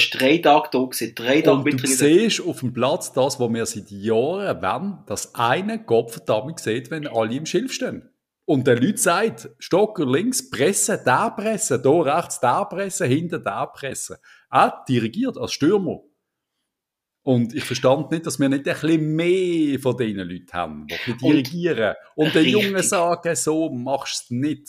drei Tage Und du mit siehst auf dem Platz das, was wir seit Jahren wollen, dass einer Gott verdammt sieht, wenn alle im Schilf stehen. Und der Leute sagt, Stocker links, pressen, da pressen, da rechts, da pressen, hinten, da pressen. Er dirigiert als Stürmer. Und ich verstand nicht, dass wir nicht ein bisschen mehr von diesen Leuten haben, die bisschen Und- dirigieren. Und den Richtig. Jungen sagen, so machst du es nicht.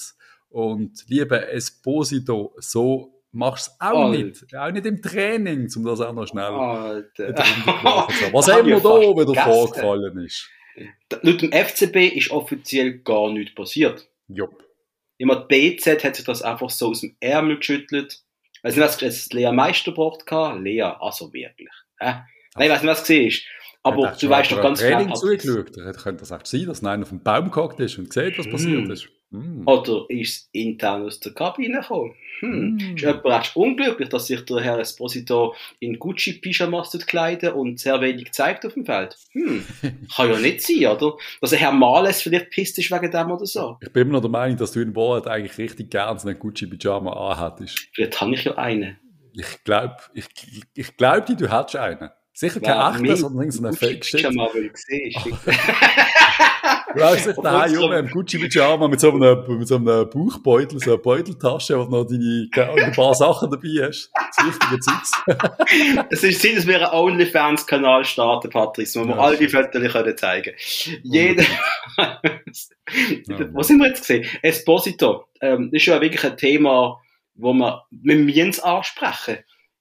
Und liebe Esposito, so machst du es auch Alter. nicht. Auch nicht im Training, um das auch noch schnell Alter. haben. Was Das hab immer ich da vergessen. vorgefallen ist. Laut dem FCB ist offiziell gar nichts passiert. Jupp. Immer die BZ hat sich das einfach so aus dem Ärmel geschüttelt. Weißt du, was es Lea Meisterbrot gehabt? Lea, also wirklich. Äh? Nein, ich weiß nicht, was gesehen ist. Aber du weißt doch ganz ein Training genau. zugeschaut. Da könnte das echt sein, dass einer auf dem Baum gehockt ist und sieht, was passiert Mm. ist. Mm. Oder ist es intern aus der Kabine gekommen? Hm. Mm. Ist jemand recht unglücklich, dass sich der Herr Esposito in Gucci-Pyjamas kleiden und sehr wenig zeigt auf dem Feld? Hm. Kann ja nicht sein, oder? Dass der Herr Males vielleicht pisst ist wegen dem oder so. Ich bin immer noch der Meinung, dass du in Wahrheit eigentlich richtig gern so einen Gucci-Pyjama anhattest. Vielleicht habe ich ja einen. Ich glaube, ich, ich glaub du hättest einen. Sicher kein Ja, echter, mir- sondern so ein Du Fake schickst Shit. schon mal, weil ich sehe. Du läufst dich daheim um im Gucci-Pyjama mit so einem, mit so einem Bauchbeutel, so einer Beuteltasche, wo du noch deine, ein paar Sachen dabei hast. Das richtige Zeugs. Es ist Sinn, dass wir einen OnlyFans-Kanal starten, Patrice, wo wir Ja, all die. Fotos können zeigen Jeder. Ja, Was sind wir jetzt gesehen? Esposito. Ähm, das ist ja wirklich ein Thema, wo wir mit Jens ansprechen.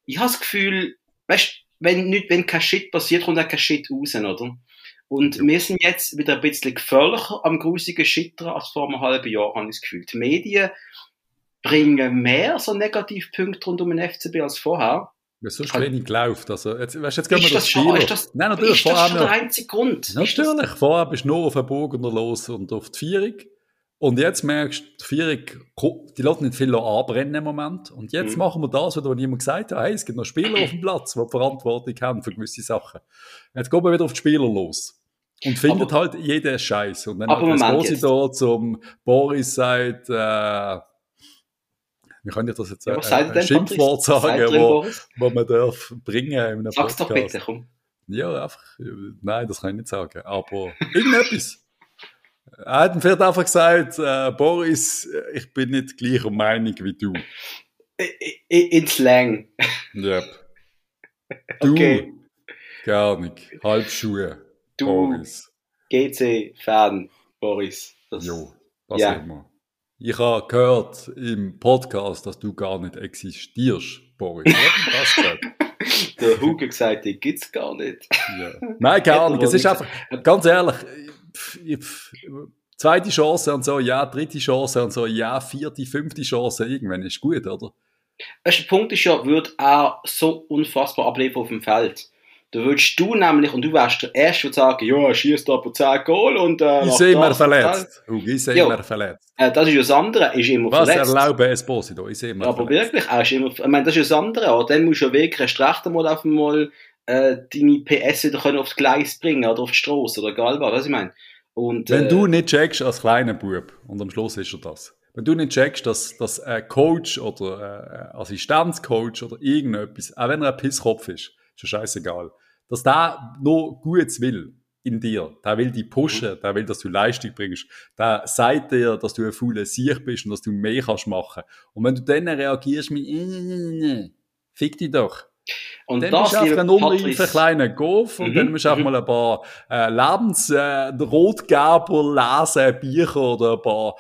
Ich habe das Gefühl, weißt, wenn nicht, wenn kein Shit passiert, kommt auch kein Shit raus, oder? Und wir sind jetzt wieder ein bisschen gefährlicher am grusigen Shit dran als vor einem halben Jahr, habe ich das Gefühl. Die Medien bringen mehr so Negativpunkte rund um den FCB als vorher. Ja, sonst wenig gelaufen. Also, jetzt, weißt, jetzt gehen wir das Spiel. ist das, Nein, natürlich. ist das schon der einzige Grund? Natürlich. Vorher bist du nur auf den Bogen los und auf die Vierung. Und jetzt merkst du, die Vierung, die lässt nicht viel anbrennen im Moment. Und jetzt Mhm. machen wir das, was niemand gesagt hat. Hey, es gibt noch Spieler auf dem Platz, die die Verantwortung haben für gewisse Sachen. Jetzt gehen wir wieder auf die Spieler los. Und findet halt jeden Scheiß. Und dann Aber hat Moment Esposito zum Boris sagt, äh, wie kann ich das jetzt Ja, sagt er ein Schimpfwort sagen, wo, wo man darf bringen in einem Sag's doch bitte, komm. Ja, einfach, äh, nein, das kann ich nicht sagen, aber irgendetwas. Er hat vielleicht einfach gesagt, äh, Boris, ich bin nicht gleicher Meinung wie du. In Slang. Yep. Du, Okay. gar nicht. Halbschuhe, Du, Boris. GC-Fan, Boris. Das, Jo, was Ja. immer. Ich habe gehört im Podcast, dass du gar nicht existierst, Boris. Das? Der Hugo gesagt, die gibt's gar nicht. Ja. Nein, gar nicht. Es ist einfach, ganz ehrlich, pff, zweite Chance und so, ja, dritte Chance und so, ja, vierte, fünfte Chance, irgendwann ist gut, oder? Der Punkt ist ja, würde er so unfassbar abliefern auf dem Feld. Da würdest du nämlich, und du wärst der Erste, der sagen, ja, schießt aber 10 Goal und äh, Ich sehe immer verletzt. Hugo, ich sehe immer verletzt. Äh, das ist ja das andere, ist immer Was verletzt. erlaube Esposito? Ich sehe immer Aber verletzt. wirklich, er ist immer, ich meine, das ist ja das andere? Dann musst du ja wirklich erst recht einmal auf einmal, äh, deine PS wieder können aufs Gleis bringen, oder auf die Straße, oder egal was, was ich meine. Und, Wenn äh, du nicht checkst als kleiner Bub, und am Schluss ist er das, wenn du nicht checkst, dass, dass ein Coach oder ein Assistenzcoach oder irgendetwas, auch wenn er ein Pisskopf ist, ist ja scheißegal, dass der nur Gutes will in dir, der will dich pushen, der will, dass du Leistung bringst, der sagt dir, dass du ein fauler Sieg bist und dass du mehr kannst machen. Und wenn du dann reagierst mit, äh, äh, äh, fick dich doch. Und Dann das, bist du einfach liebe ein unreifer Patrice, kleiner Golf und Mhm, dann musst du einfach mhm. mal ein paar äh, Lebensrotgeber lesen, Bücher oder ein paar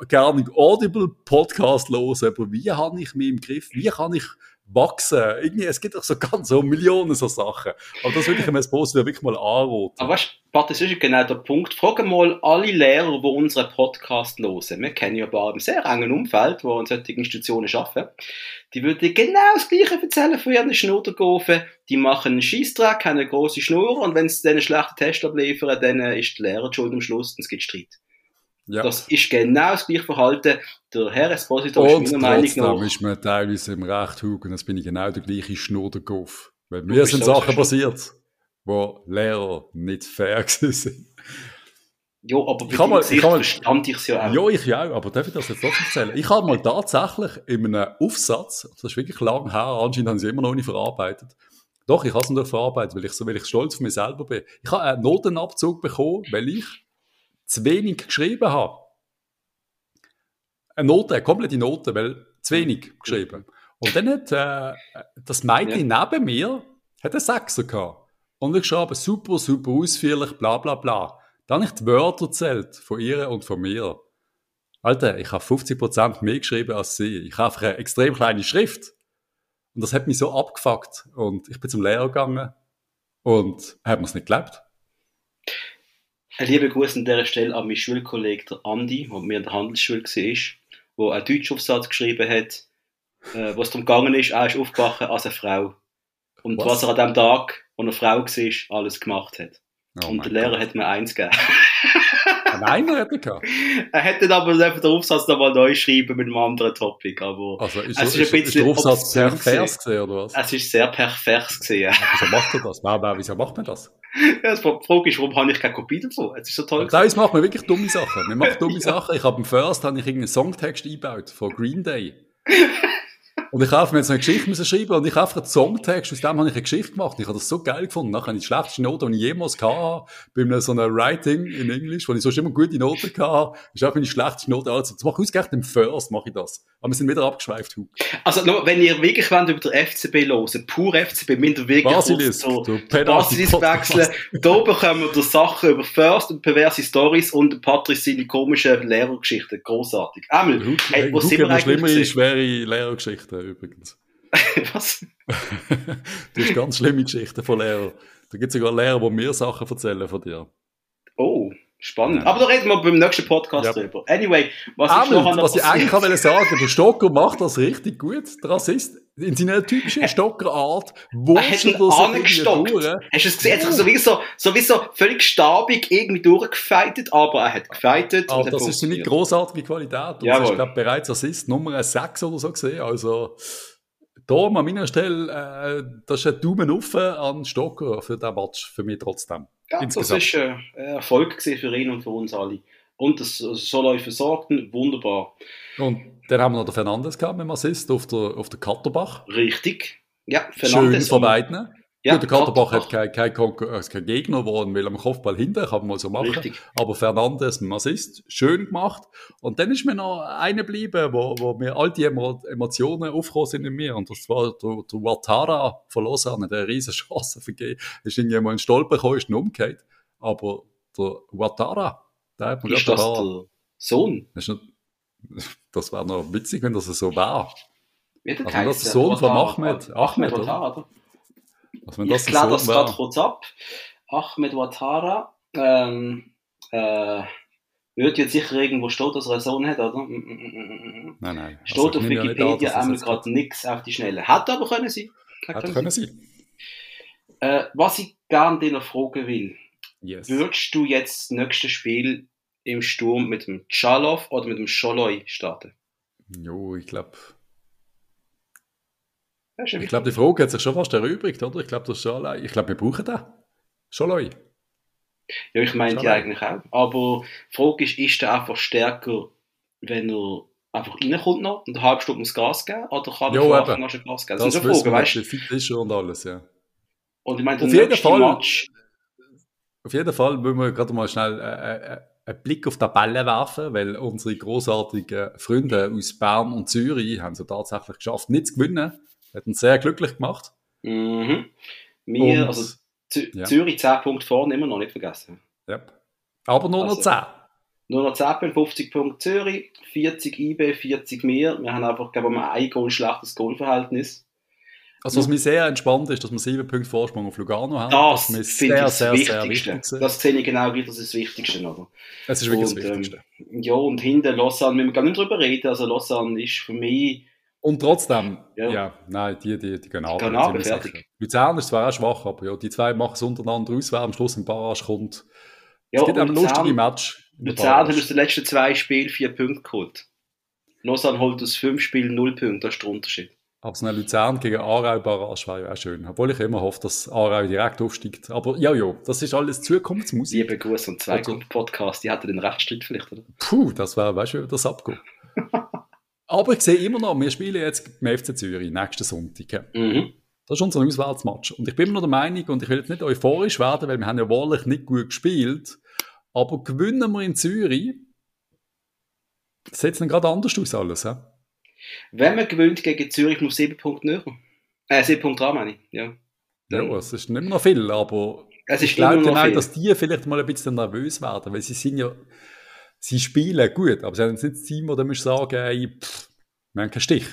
äh, gar nicht Audible Podcast hören, aber wie habe ich mich im Griff, wie kann ich wachsen? Irgendwie, es gibt doch so ganz so Millionen so Sachen. Aber das würde ich einem Esposo wirklich mal anraten. Aber weißt Patrice, das ist genau der Punkt. Frag mal alle Lehrer, die unseren Podcast hören. Wir kennen ja ein paar im sehr engen Umfeld, die in solchen Institutionen arbeiten. Die würden genau das Gleiche erzählen von ihren Schnurdergofen. Die machen einen Scheissdreck, haben eine grosse Schnur und wenn sie dann einen schlechten Test abliefern, dann ist der Lehrer die schuld am Schluss und es gibt Streit. Ja. Das ist genau das gleiche Verhalten. Der Herr Esposito ist und meiner Meinung nach... ist man teilweise im Recht, Hugo, und das bin ich genau der gleiche Schnurdergolf. Weil mir sind Sachen schlimm. passiert, wo Lehrer nicht fair gewesen sind. Ja, aber Ich kann mal- ich kann mal- verstand ich es ja auch. Ja, ich auch, aber darf ich das jetzt trotzdem erzählen? Ich habe mal tatsächlich in einem Aufsatz, das ist wirklich lang her, anscheinend haben sie immer noch nicht verarbeitet. Doch, ich habe es noch verarbeitet, weil ich, so, weil ich stolz auf mich selber bin. Ich habe einen Notenabzug bekommen, weil ich zu wenig geschrieben habe. Eine Note, eine komplette Note, weil zu wenig geschrieben. Und dann hat äh, das Mädchen neben mir hat einen Sechser gehabt. Und ich geschrieben, super, super ausführlich, bla bla bla. Dann habe ich die Wörter erzählt von ihr und von mir. Alter, ich habe 50% mehr geschrieben als sie. Ich habe einfach eine extrem kleine Schrift. Und das hat mich so abgefuckt. Und ich bin zum Lehrer gegangen und hat mir es nicht geglaubt. Ein lieber Gruß an dieser Stelle an meinen Schulkollegen der Andi, der mir in der Handelsschule war, der einen Deutschaufsatz geschrieben hat, äh, was darum gegangen ist, er ist aufgewacht als eine Frau. Und Was? was, er an dem Tag, wo eine Frau war, alles gemacht hat. Oh und der Lehrer Gott. hat mir eins gegeben. Ein Einer hat er gehabt. er hätte dann aber den Aufsatz nochmal neu schreiben mit einem anderen Topic, aber Also ist, Es ist, ist ein ist, ist der bisschen Aufsatz pervers gesehen, oder was? es ist sehr pervers gesehen. Wieso macht er das? Wer, wer, wieso macht man das? Ja, die Frage ist, warum habe ich keine Kopie davon? Es ist so toll. Und teilweise macht man wirklich dumme Sachen. Man macht dumme Ja. Sachen. Ich habe im First habe ich irgendeinen Songtext eingebaut von Green Day. Und ich habe mir jetzt eine Geschichte müssen schreiben und ich habe einfach einen Songtext, aus dem habe ich eine Geschichte gemacht. Ich habe das so geil gefunden. Nachher habe ich die schlechteste Note, die ich jemals hatte, bei einem so einem Writing in Englisch, wo ich sonst immer gute Noten hatte, ist auch meine schlechteste Note. Also, das mache ich ausgerechnet im First, mache ich das. Aber wir sind wieder abgeschweift. Also, wenn ihr wirklich wollt, über den FCB hören, pur FCB, müsst ihr wirklich Basilisk, so Basis wechseln. Da bekommen wir Sachen über First und perverse Stories und Patrick seine komischen Lehrergeschichten. Großartig. Emil, hey, wo sind wir eigentlich? schlimmere, schwere Lehrergeschichten übrigens. Was? du hast ganz schlimme Geschichten von Lehrern. Da gibt es sogar Lehrer, die mir Sachen erzählen von dir. Oh, spannend. Ja. Aber da reden wir beim nächsten Podcast ja. drüber. Anyway, was ist noch an Was ich eigentlich wollte sagen, der Stocker macht das richtig gut. Der Rassist, in seiner typischen Stockerart, wo er ihn angestockt. Hast du es gesehen? Er hat sich sowieso, sowieso völlig stabig irgendwie durchgefeitet, aber er hat gefeitet. Aber das ist seine großartige Qualität. Und das ist, glaube bereits Assist Nummer 6 oder so gesehen. Also, da an meiner Stelle, äh, das ist ein Daumen auf an Stocker für den Match, für mich trotzdem. Ja, Insgesamt. das ist äh, ein Erfolg für ihn und für uns alle. Und das soll euch versorgen, wunderbar. Und dann haben wir noch den Fernandes gehabt mit dem Assist auf der, auf der Katterbach. Richtig. Ja, Fernandes. Schön von beiden. Ja, Gut, der Katterbach hat keinen kein, kein, kein Gegner geworden, weil am Kopfball hinten kann man so machen. Richtig. Aber Fernandes dem Assist, schön gemacht. Und dann ist mir noch einer geblieben, wo, wo mir all die Emotionen aufgekommen sind in mir. Und das war der, der Watara von Lausanne, der eine riesen Chance vergeben. Ist irgendwie mal in Stolper gekommen, ist umgekehrt. Aber der Watara, der hat mir Ist das der Sohn? Das, das wäre noch witzig, wenn das so wäre. Wie der also das der Sohn von Ahmed. Ahmed, Watara, oder? Also wenn das ich kläre das gerade kurz ab. Ahmed Watara ähm, äh, wird jetzt sicher irgendwo steht, dass er einen Sohn hat, oder? Nein, nein. Steht also, auf Wikipedia ja einmal gerade nichts auf die Schnelle. Hat aber können sie. Hat können sie. Äh, was ich gerne dir noch fragen will. Yes. Würdest du jetzt das nächste Spiel im Sturm mit dem Chalov oder mit dem Scholoi starten? Jo, ich glaube, ich glaube, die Frage hat sich schon fast erübrigt, oder? Ich glaube, das allein. Ich glaube, wir brauchen den. Schon Leute. Ja, ich meine die eigentlich auch. Aber die Frage ist, ist der einfach stärker, wenn er einfach reinkommt noch und eine halbe Stunde muss Gas geben? Oder kann er von Anfang an schon Gas geben? Das, das sind so Fragen, weißt du? fit ist und alles, ja. Und ich meine, auf jeden Fall, Match... Auf jeden Fall müssen wir gerade mal schnell äh, äh, einen Blick auf die Tabelle werfen, weil unsere großartigen Freunde aus Bern und Zürich haben es tatsächlich geschafft, nicht zu gewinnen. Hat uns sehr glücklich gemacht. Mhm. Wir, Und, also ja. Zürich 10 Punkte vorne, immer noch nicht vergessen. Ja. Aber nur also, noch 10. Nur noch 10 Punkte, 50 Punkte Zürich, 40 IB, 40 mir. Wir haben einfach, glaube ich, ein Goal schlechtes Goalverhältnis. Also was mir sehr entspannt ist, dass wir 7 Punkte Vorsprung auf Lugano haben. Das, das finde ich das sehr, Wichtigste. Sehr das sehe ich genau wie das ist das Wichtigste. Oder? Es ist wirklich und, das Wichtigste. Ähm, ja, und hinten Lausanne, wir müssen gar nicht drüber reden. Also Lausanne ist für mich und trotzdem, ja, ja nein, die, die, die gehen ab. Die fertig. Luzern ist zwar auch schwach, aber ja, die zwei machen es untereinander aus, wer am Schluss im Barrage kommt. Ja, es gibt ein lustiges Match. Luzern hat aus den letzten zwei Spielen vier Punkte geholt. Lausanne holt aus fünf Spielen null Punkte, das ist der Unterschied. Aber so eine Luzern gegen Aarau Barrage wäre ja auch schön. Obwohl ich immer hoffe, dass Aarau direkt aufsteigt. Aber ja, ja, das ist alles Zukunftsmusik. Liebe Grüße und zwei also, Podcast, die hatten den Rechtsstreit vielleicht, oder? Puh, das wäre, weißt du, wie das abgeht. Aber ich sehe immer noch, wir spielen jetzt beim FC Zürich nächsten Sonntag. Mhm. Das ist unser Auswärtsmatch. Und ich bin immer noch der Meinung, und ich will jetzt nicht euphorisch werden, weil wir haben ja wahrlich nicht gut gespielt, aber gewinnen wir in Zürich, sieht es dann gerade anders aus alles. He? Wenn man gewinnt gegen Zürich, muss sieben Punkte näher. Äh, sieben Punkte dran, meine ich. Ja. ja, es ist nicht mehr noch viel, aber es ist ich glaube auch, dass die vielleicht mal ein bisschen nervös werden, weil sie sind ja sie spielen gut, aber sie haben jetzt nicht das Team, wo du musst sagen, ey, pff, wir haben keinen Stich.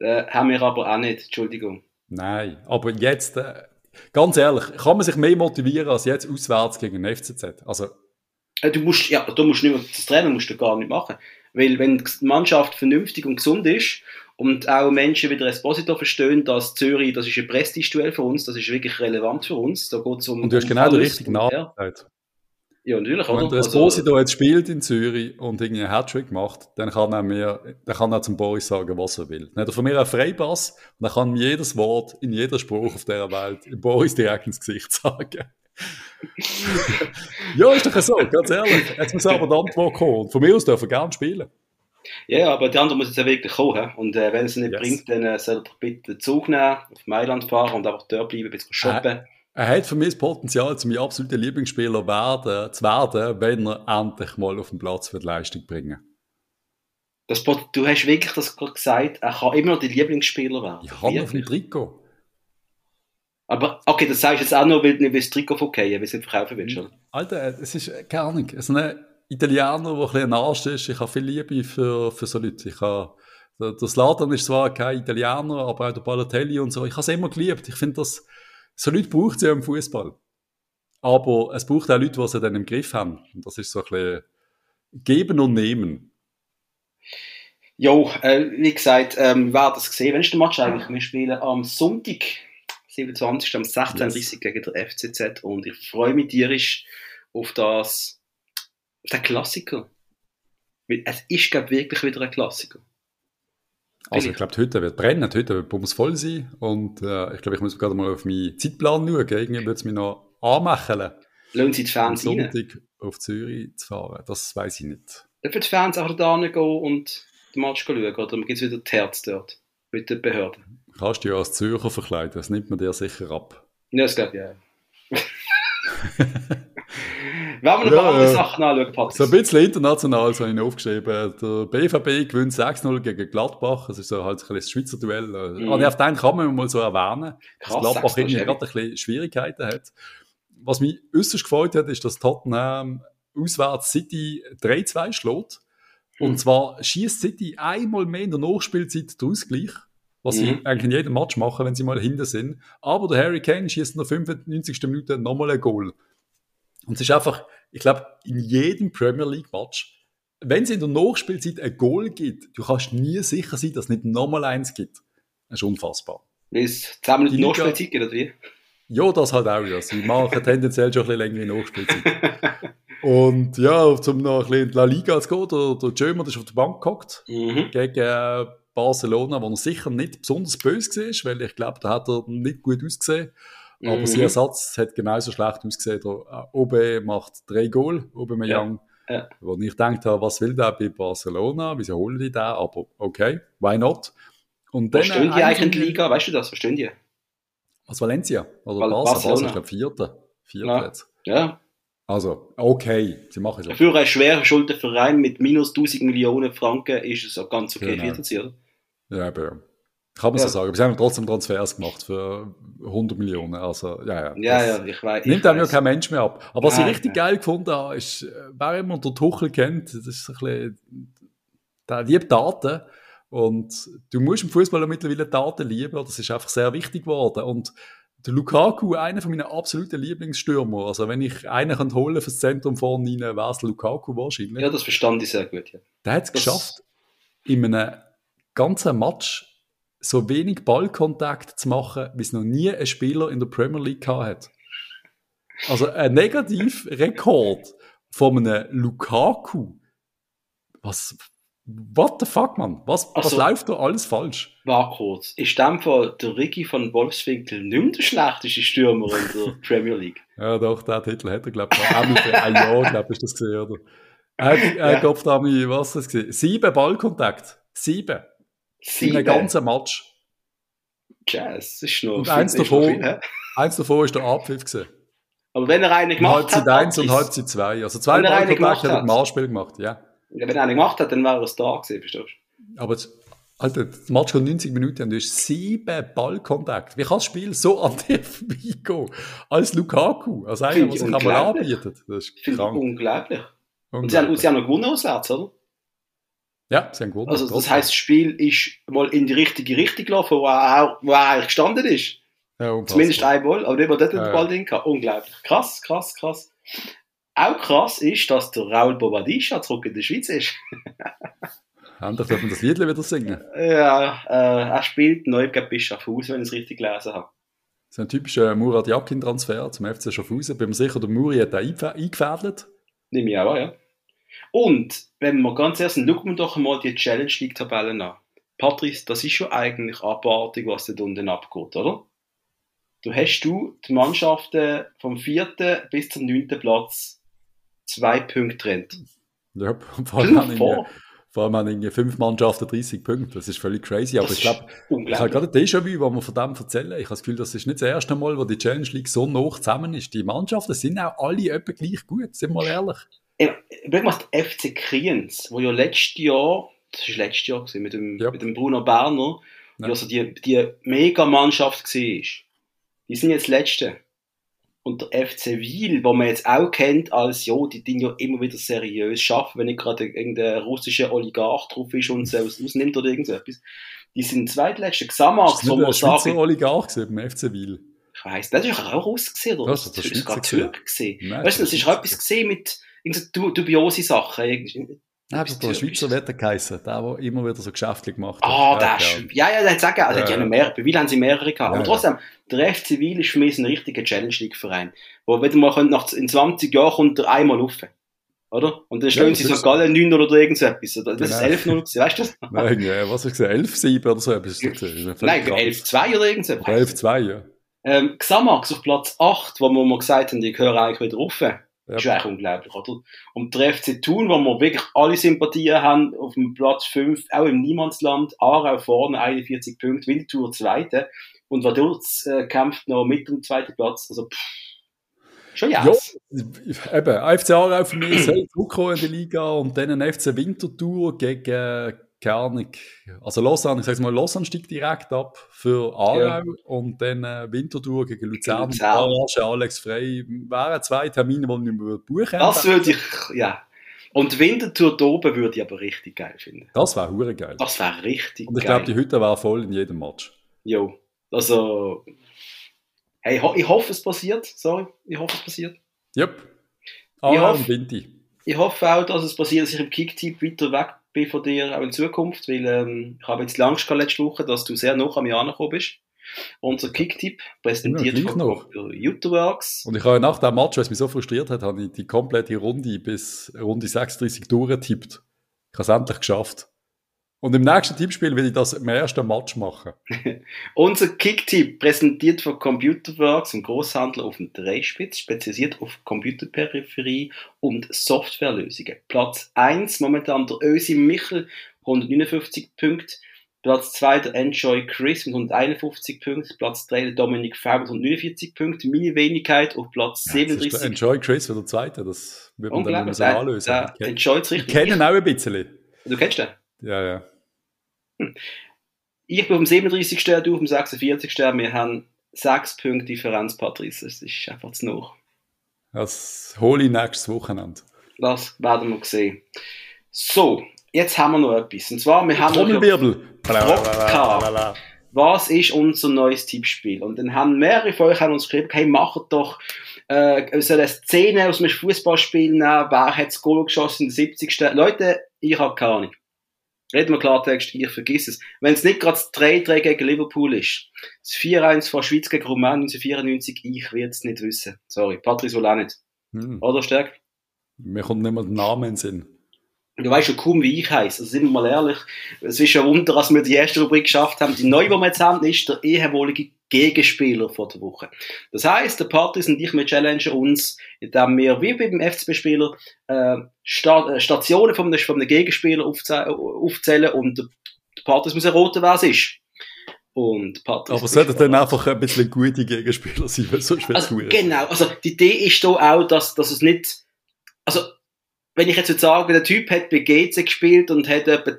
Äh, haben wir aber auch nicht, Entschuldigung. Nein, aber jetzt, äh, ganz ehrlich, kann man sich mehr motivieren als jetzt auswärts gegen den FCZ? Also, äh, du musst, ja, du musst nicht mehr, das Training musst du gar nicht machen. Weil wenn die Mannschaft vernünftig und gesund ist und auch Menschen wieder Esposito verstehen, dass Zürich, das ist ein Prestigeduell für uns, das ist wirklich relevant für uns. Da geht's um, und du hast um genau den richtigen Namen ja, natürlich, oder? Wenn der Esposito also, jetzt spielt in Zürich und irgendwie einen Hattrick macht, dann kann er mir, dann kann er zum Boris sagen, was er will. Dann hat er von mir einen Freipass und dann kann mir jedes Wort in jeder Spruch auf dieser Welt Boris direkt ins Gesicht sagen. ja, ist doch so, ganz ehrlich. Jetzt muss aber die Antwort kommen. Von mir aus dürfen wir gerne spielen. Ja, aber die andere muss jetzt ja wirklich kommen. Und äh, wenn es nicht Yes. bringt, dann äh, soll er doch bitte den Zug nehmen, auf Mailand fahren und einfach dort bleiben, ein bisschen shoppen. Er hat für mich das Potenzial, zu meinem absoluten Lieblingsspieler werden, zu werden, wenn er endlich mal auf den Platz wird Leistung bringen. Das, du hast wirklich das gerade gesagt, er kann immer noch die Lieblingsspieler werden. Ich habe auf dem. Trikot. Aber okay, das sagst du jetzt auch noch, weil du nicht das Trikot weil du es nicht verkaufen willst. Oder? Alter, es ist äh, keine Ahnung. So ein Italiener, der ein bisschen ein Arsch ist. Ich habe viel Liebe für, für so Leute. Ich habe, der Zlatan ist zwar kein Italiener, aber auch der Balotelli und so. Ich habe es immer geliebt. Ich finde, dass so Leute braucht es ja im Fußball. Aber es braucht auch Leute, die sie dann im Griff haben. Und das ist so ein bisschen geben und nehmen. Jo, äh, wie gesagt, ähm, wir werden es sehen. Wann ist der Match eigentlich? Wir spielen am Sonntag, 27. am 16.30 gegen der FCZ und ich freue mich tierisch auf das, auf den Klassiker. Weil es ist, glaube ich, wirklich wieder ein Klassiker. Also ich glaube, heute wird brennen, heute wird Bums voll sein. Und äh, ich glaube, ich muss gerade mal auf meinen Zeitplan schauen. Irgendwie wird es mich noch anmachen, Lohnt sich die Fans rein? Sonntag auf Zürich zu fahren. Das weiß ich nicht. Dürfen die Fans auch da gehen und den Match schauen? Oder gibt es wieder die Herz dort? Mit den Behörden? Kannst du ja als Zürcher verkleiden, das nimmt man dir sicher ab. Ja, das glaube ich, ja. Wenn wir noch Ja, andere äh, Sachen anschauen, Patrick. So ein bisschen international so habe ich aufgeschrieben. Der BVB gewinnt 6-0 gegen Gladbach. Das ist so halt ein das Schweizer Duell. Mhm. Mhm. Auf den kann man mal so erwähnen, dass Krass, Gladbach 6-0 irgendwie gerade ein bisschen Schwierigkeiten hat. Was mich äußerst gefreut hat, ist, dass Tottenham auswärts City 3-2 schlägt. Mhm. Und zwar schießt City einmal mehr in der Nachspielzeit den Ausgleich, was sie Mhm. eigentlich in jedem Match machen, wenn sie mal hinten sind. Aber der Harry Kane schießt in der 95. Minute nochmal ein Goal. Und es ist einfach, ich glaube, in jedem Premier League Match, wenn es in der Nachspielzeit ein Goal gibt, du kannst nie sicher sein, dass es nicht nochmal eins gibt. Das ist unfassbar. Weil es 10 Minuten Die Liga- Nachspielzeit gibt, oder wie? Ja, das halt auch. Ja. Sie machen tendenziell schon ein bisschen längere Nachspielzeit. Und ja, zum noch ein bisschen in die La Liga zu gehen, der, der Jömer ist auf der Bank gehockt Mhm. gegen äh, Barcelona, wo er sicher nicht besonders böse war, weil ich glaube, da hat er nicht gut ausgesehen. Aber Mhm. sein Ersatz hat genauso schlecht ausgesehen. Der äh, Obe macht drei Goal, Aubameyang. Ja, ja. Wo ich gedacht habe, was will der bei Barcelona? Wieso holen die den? Aber okay, why not? Und dann, stehen die äh, eigentlich in der Liga? Weißt du das? Wo stehen die? Was Valencia? Oder Val- Barca? Barcelona. Barca, ich glaube, Vierter. Vierter Ja. jetzt. Ja. Also, okay, sie machen es. Für einen schweren Schuldenverein mit minus 1000 Millionen Franken ist es auch ganz okay, Genau. vierter Ziel. Ja, aber kann man Ja. so sagen. Aber sie haben trotzdem Transfers gemacht für 100 Millionen. Also, ja, ja. Ja, ja, ich weiß. Nimmt einem ja kein Mensch mehr ab. Aber was Nein, ich richtig nein. geil gefunden habe, ist, äh, wer immer der Tuchel kennt, das ist ein bisschen, der liebt Daten. Und du musst im Fußball mittlerweile Daten lieben. Das ist einfach sehr wichtig geworden. Und der Lukaku, einer von meinen absoluten Lieblingsstürmer. Also, wenn ich einen könnte holen fürs Zentrum vorne rein, wäre es Lukaku wahrscheinlich. Ja, das verstand ich sehr gut. Ja. Der hat es geschafft, in einem ganzen Match so wenig Ballkontakt zu machen, wie es noch nie ein Spieler in der Premier League gehabt hat. Also ein Negativrekord von einem Lukaku. Was, what the fuck, man? Was, was Also- läuft da alles falsch? War kurz. Ist dem Fall der Ricky von Wolfswinkel nicht mehr der schlechteste Stürmer in der Premier League? Ja, doch, den Titel hat er, glaube ich, auch mit ein Jahr, glaube ich, ist das gesehen, oder? Er hat, er Ja. was ist das gesehen? Sieben Ballkontakt. Sieben. In Sieben. einem ganzen Match. Jazz, das ist noch Und viel- eins ist noch davon- viel, hä? Eins davon ist der Abpfiff gewesen. Aber wenn er einen gemacht Halbzeit hat, 1 und Halbzeit 2. Also zwei gemacht hat er im Anspiel gemacht, ja. ja, wenn er einen gemacht hat, dann wäre er es da gewesen, verstehst du? Aber das, Alter, das Match geht 90 Minuten und du hast sieben Ballkontakte. Wie kann das Spiel so an dir vorbeigehen? Als Lukaku, als einer, der ich sich einmal unglaublich. anbietet. Das ist krank. unglaublich. Und sie haben, Unglaublich. sie haben noch gewonnen auswärts, oder? Ja, haben gewonnen. Also das heisst, das Spiel ist mal in die richtige Richtung gelaufen, wo er, auch, wo er eigentlich gestanden ist. ja. Zumindest einmal, aber nicht mal dort Ja, den ja. Ball drin gehabt. Unglaublich. Krass, krass, krass. Auch krass ist, dass der Raul Bobadisha zurück in der Schweiz ist. Endlich dürfen wir das Lied wieder singen. Ja, äh, er spielt neu gegen Bischofshaus, wenn ich es richtig gelesen habe. Das ist ein typischer Murat Yakin-Transfer zum FC Schaffhausen. Bin mir sicher, der Muri hat den eingef- eingefädelt. Nehme ich auch ja. Und, wenn wir ganz ehrlich sind, schauen wir doch mal die Challenge League-Tabellen an. Patrice, das ist schon eigentlich abartig, was da unten abgeht, oder? Du hast du die Mannschaften vom vierten bis zum neunten Platz zwei Punkte trennt. Ja, vor allem vor, Vor allem haben irgendwie fünf Mannschaften 30 Punkte. Das ist völlig crazy. Aber Das ich glaube, ich habe gerade ein Déjà-vu, wo wir von dem erzählen. Ich habe das Gefühl, das ist nicht das erste Mal, wo die Challenge League so nah zusammen ist. Die Mannschaften sind auch alle etwa gleich gut, sind wir mal ehrlich. Überleg mal, der FC Kriens, wo ja letztes Jahr, das war letztes Jahr gewesen, mit dem, Ja. mit dem Bruno Berner, Ja. also die, die Mega-Mannschaft war. Die sind jetzt Letzte. Und der FC Wiel, wo man jetzt auch kennt als, ja, die Dinge ja immer wieder seriös schaffen, wenn nicht gerade irgendein russischer Oligarch drauf ist und sie aus- ausnimmt oder irgend so etwas. Die sind zweitletzte. Ist das wo man ein Schweizer Oligarch gewesen beim FC Wiel? ich weiss, das ist auch Russ gewesen, oder? Das ist der das Schweizer gerade. Türk gewesen. Nein, Weißt du, das das ist ist auch etwas gesehen mit du- dubiose Sachen. Irgendwie- Nein, aber der. Schweizer Wetter geheissen, der, der immer wieder so geschäftlich gemacht hat. Ah, Ja, der ja. ist, ja, ja, der hat es auch gegeben. Also, Ja, ja. noch mehr, bei Wiel haben sie mehrere gehabt. Ja, Aber ja. trotzdem, der FC Wiel ist für mich so ein richtiger Challenge League Verein. Wo, wenn mal könnt, nach, in 20 Jahren kommt er einmal rauf. Oder? Und dann Ja, stellen das sie St. Gallen 9 oder irgend so etwas. Oder? Das Genau. ist 11-0 gewesen, weißt du das? Nein, ja, was du gesagt? 11-7 oder so etwas? das. Nein, Völlig 11-2 oder irgend so etwas. 11-2, ja. Ähm, Xamax auf Platz 8, wo wir mal gesagt haben, die gehören eigentlich wieder rauf. Ja. Das ist eigentlich unglaublich, oder? Und der FC Thun, wo wir wirklich alle Sympathien haben, auf dem Platz 5, auch im Niemandsland, Aarau vorne, 41 Punkte, Winterthur zweite. Und Vaduz äh, kämpft noch mit dem zweiten Platz. Also, pff, schon ja. Ja, eben, FC Aarau für mich soll zurückkommen in die Liga und dann ein FC Winterthur gegen, keine Ahnung, also Lausanne, ich sag's mal, Lausanne steigt direkt ab für Aarau Ja. und dann äh, Winterthur gegen Luzern. Luzern. Alex Frey, wären zwei Termine, die ich mir buchen Das würde ich, ja. Und Winterthur da oben würde ich aber richtig geil finden. Das wäre hure geil. Das wäre richtig Und ich geil. glaube, die Hütte wäre voll in jedem Match. Jo. Also, hey, ich hoffe, es passiert. Sorry, ich hoffe, es passiert. Yep. Ich Aarau hoffe- und Vinti. Ich hoffe auch, dass es passiert, dass ich im Kicktipp weiter weg bin von dir, auch in Zukunft, weil ähm, ich habe jetzt gehabt letzte Woche, dass du sehr nah an mir angekommen bist. Unser Kicktipp, präsentiert Ja, von noch. YouTubeworks. Und ich habe nach dem Match, was mich so frustriert hat, habe ich die komplette Runde bis Runde 36 durchgetippt. Ich habe es endlich geschafft. Und im nächsten Tippspiel will ich das im ersten Match machen. Unser Kicktipp, präsentiert von Computerworks, ein Großhandel auf dem Dreispitz, spezialisiert auf Computerperipherie und Softwarelösungen. Platz 1 momentan der Ösi Michel, 159 Punkte. Platz 2 der Enjoy Chris mit 151 Punkten. Platz 3 der Dominik V mit 149 Punkten. Meine Wenigkeit auf Platz Das ist der 37. Enjoy Chris für der Zweite. Das wird man dann müssen anlösen. Der, der Enjoy ich richtig. kenne ihn auch ein bisschen. Du kennst den? Ja, ja. Ich bin auf dem 37. du auf dem 46. Wir haben 6 Punkte Differenz, Patrice. Das ist einfach zu noch. Das hole ich nächstes Wochenende. Das werden wir sehen. So, jetzt haben wir noch etwas. Und zwar, wir haben Trommelwirbel. Was ist unser neues Tippspiel? Und dann haben mehrere von euch haben uns geschrieben, hey, macht doch äh, so eine Szene aus einem Fußballspiel nehmen, wer hat das Goal geschossen in der 70. Leute, ich habe keine Ahnung. Reden wir Klartext, ich vergiss es. Wenn es nicht gerade das 3-3 gegen Liverpool ist, das 4-1 von Schweiz gegen Rumänien 1994, ich will es nicht wissen. Sorry, Patrice will auch nicht. Hm. Oder Stärk? Mir kommt nicht mehr der Name in den Sinn. Du weißt schon kaum, wie ich heiße. Also sind wir mal ehrlich. Es ist ein Wunder, dass wir die erste Rubrik geschafft haben. Die neue, die wir jetzt haben, ist der ehemalige Gegenspieler von der Woche. Das heisst, der Patrice und ich, wir challengen uns, indem wir, wie beim FCB-Spieler, äh, Sta äh, Stationen von einem, Gegenspieler aufzäh aufzählen und der, der Patrice muss erraten, wer es ist. Und Patrice... Aber es sollten dann einfach ein bisschen gute Gegenspieler sein, weil sonst wird also, genau, also die Idee ist da auch, dass, dass es nicht, also wenn ich jetzt würde sagen, der Typ hat bei GC gespielt und hat etwa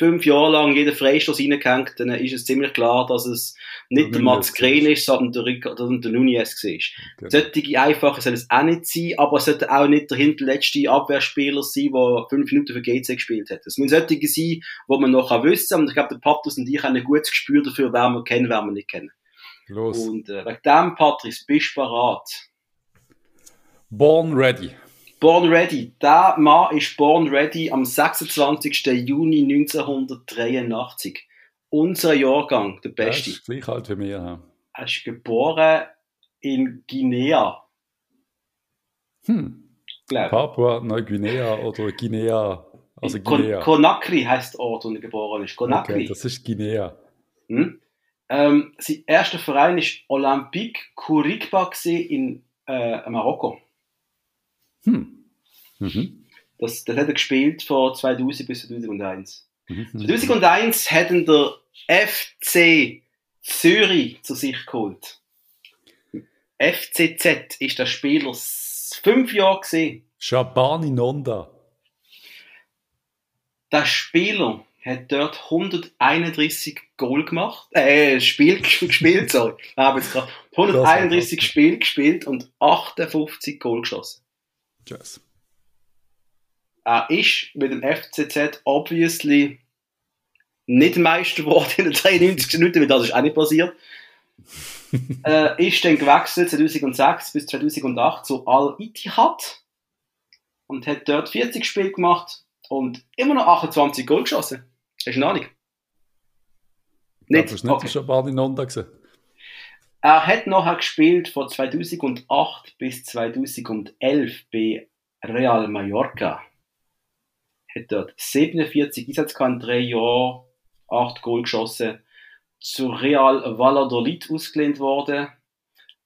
fünf Jahre lang jeden Freistoß reingehängt, dann ist es ziemlich klar, dass es nicht Der der Mats Green ist, sondern der, der Nunez war. Genau. Solche einfache soll es auch nicht sein, aber es sollte auch nicht der hinterletzte Abwehrspieler sein, der fünf Minuten für GC gespielt hat. Es müssen solche sein, wo man noch wissen kann. Und ich glaube, der Patrice und ich haben ein gutes Gespür dafür, wer wir kennen, wer wir nicht kennen. Los. Und äh, wegen dem, Patrice, bist du bereit? Born Ready. Born Ready. Der Mann ist Born Ready am 26. Juni 1983. Unser Jahrgang, der beste. ist gleich alt wie mir. Ja. Er ist geboren in Guinea, Hm. glaube Papua Neuguinea oder Guinea. Also. Kon Guinea. Conakry heisst der Ort, wo er geboren ist. Conakry. Okay, das ist Guinea. Hm? Ähm, sein erster Verein war Olympique gewesen in äh, Marokko. Hm. Mhm. Das, das hat er gespielt von 2000 bis 2001. Mhm. 2001 hat ihn der FC Zürich zu sich geholt. FCZ ist der Spieler fünf Jahre gesehen. Shabani Nonda. Der Spieler hat dort 131 Goal gemacht, äh, Spiel gespielt, sorry. Ich habe jetzt gerade 131 Das war Spiele gespielt und 58 Goal geschossen. Yes. Er ist mit dem FCZ obviously nicht Meister geworden in den 93 Minuten, weil das ist auch nicht passiert. äh, ist dann gewechselt 2006 bis 2008 zu Al-Ittihad und hat dort 40 Spiele gemacht und immer noch 28 Goal geschossen. Hast du eine Ahnung? Nicht, das war nicht Okay. Shabani Nonda gewesen. Er hat nachher gespielt von 2008 bis 2011 bei Real Mallorca. Hat dort 47 Einsätze gehabt in drei Jahren, 8 Goal geschossen. Zu Real Valladolid ausgelehnt worden.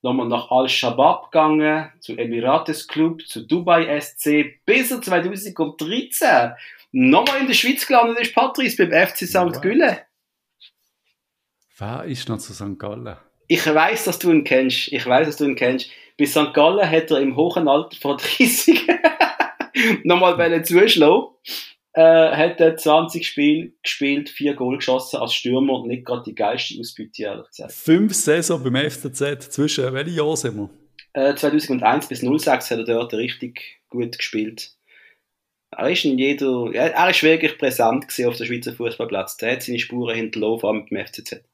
Nochmal nach Al-Shabaab gegangen, zu Emirates Club, zu Dubai SC, bis er 2013 nochmal in der Schweiz gelandet ist, Patrice, beim FC St. Wow. Güllen. Wer ist noch zu St. Gallen? Ich weiß, dass du ihn kennst. Ich weiß, dass du ihn kennst. Bei St. Gallen hat er im hohen Alter von 30 nochmal wollen zuschlagen. Äh, hat er 20 Spiele gespielt, 4 Goal geschossen als Stürmer und nicht gerade die geilste Ausbeute, ehrlich gesagt. Fünf Saison beim FCZ. Zwischen welchen Jahren sind wir? Äh, 2001 bis 06 hat er dort richtig gut gespielt. Er ist in jeder, er ist wirklich präsent auf der Schweizer Fußballplatz. Er hat seine Spuren hinterlassen, vor allem beim FCZ.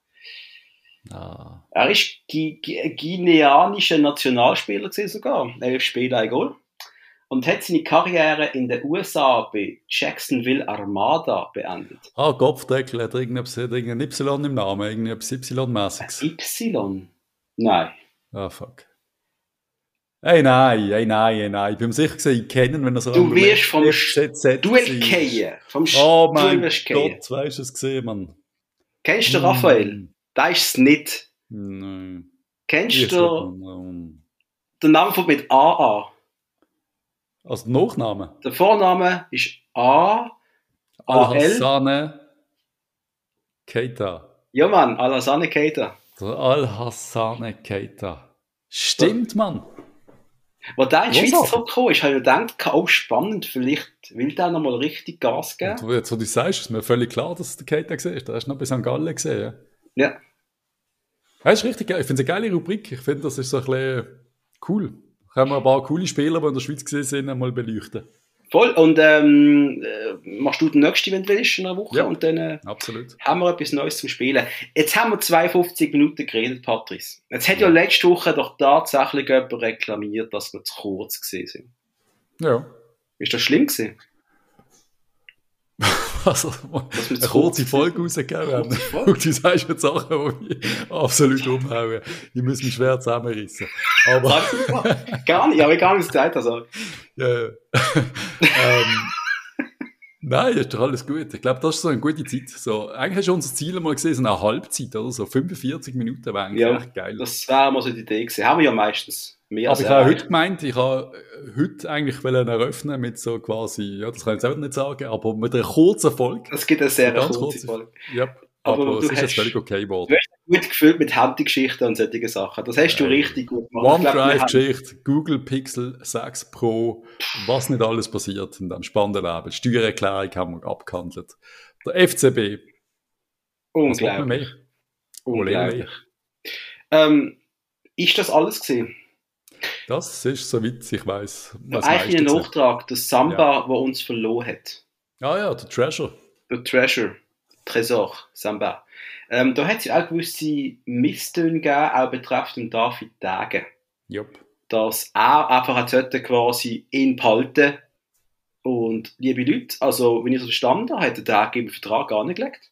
Ah. Er ist Gu- Gu- guineanischer Nationalspieler sogar. Elf Spiele, ein Goal. Und hat seine Karriere in den USA bei Jacksonville Armada beendet. Ah, Kopfdeckel hat irgendetwas, hat irgendein Y im Namen, irgendetwas Y-mäßiges. Y? Nein. Ah, fuck. Ey, nein, ey, nein, ey, nein. Ich bin mir sicher gewesen, ich kenne ihn, wenn er so Du wirst vom Duell. Keien. Vom Oh Sch- mein du gehen. Gott, weißt du es gesehen, Mann? Kennst du Raphael? Da ist es nicht. Nein. Kennst Ich du mal, den Namen von mit AA? Also der Nachname? Der Vorname ist A. AL. Al-Hassane Keita. Ja, Mann, Alassane Keita. Der Al-Hassane Keita. Stimmt, Mann. Wo der in die Schweiz zurückgekommen ist, habe ich gedacht, oh, spannend, vielleicht will der nochmal richtig Gas geben. Und jetzt, wo du sagst, ist mir völlig klar, dass es der Keita gesehen ist. Der hast du noch bei St. Gallen gesehen. Ja? Ja. Ja, ist richtig geil. Ich finde es eine geile Rubrik. Ich finde, das ist so ein bisschen cool. Können wir ein paar coole Spieler, die in der Schweiz gesehen sind, mal beleuchten. Voll. Und ähm, äh, machst du den nächsten, wenn du willst, in einer Woche. Ja. Und dann äh, Absolut. haben wir etwas Neues zum Spielen. Jetzt haben wir 52 Minuten geredet, Patrice. Jetzt hat ja letzte Woche doch tatsächlich jemand reklamiert, dass wir zu kurz gesehen sind. Ja. Ist das schlimm gewesen? Also, Dass wir eine kurze kurz Folge rausgegeben haben. Und du sagst jetzt Sachen, die mich absolut umhauen. Ich muss mich schwer zusammenreißen. Aber. Gar nicht, aber gar nicht Zeit. Also, ja, ja. ähm, nein, ist doch alles gut. Ich glaube, das ist so eine gute Zeit. So, eigentlich hast du unser Ziel mal gesehen, so eine Halbzeit oder so. 45 Minuten wäre eigentlich Ja, echt geil. das wäre mal so die Idee gewesen. Haben wir ja meistens. Mehr Aber ich habe heute gemeint, ich habe äh, heute eigentlich wollen eröffnen mit so quasi, ja, das kann ich jetzt auch nicht sagen, aber mit einer kurzen Folge. Es gibt eine sehr Ganz kurze kurz. Folge. Ja, Aber aber, du es ist jetzt völlig okay geworden. Du hast gut gefühlt mit Handygeschichten und solchen Sachen. Das hast du Äh, richtig gut gemacht. OneDrive-Geschichte, Google Pixel 6 Pro, was nicht alles passiert in diesem spannenden Leben. Die Steuererklärung haben wir abgehandelt. Der FCB, Unglaublich. Unglaublich. Ähm, ist das alles gesehen? Das ist, soweit ich weiß, Eigentlich ein Nachtrag, der Samba, der uns verloren hat. Ah ja, der Treasure. Der Treasure, Tresor, Samba. Ähm, da hat es ja auch gewisse Misstöne gegeben, auch betreffend David Degen. Jupp. Dass er einfach hat quasi ihn behalten. Und liebe Leute, also, wenn ich so verstanden habe, hat der Degen im Vertrag gar nicht gelegt.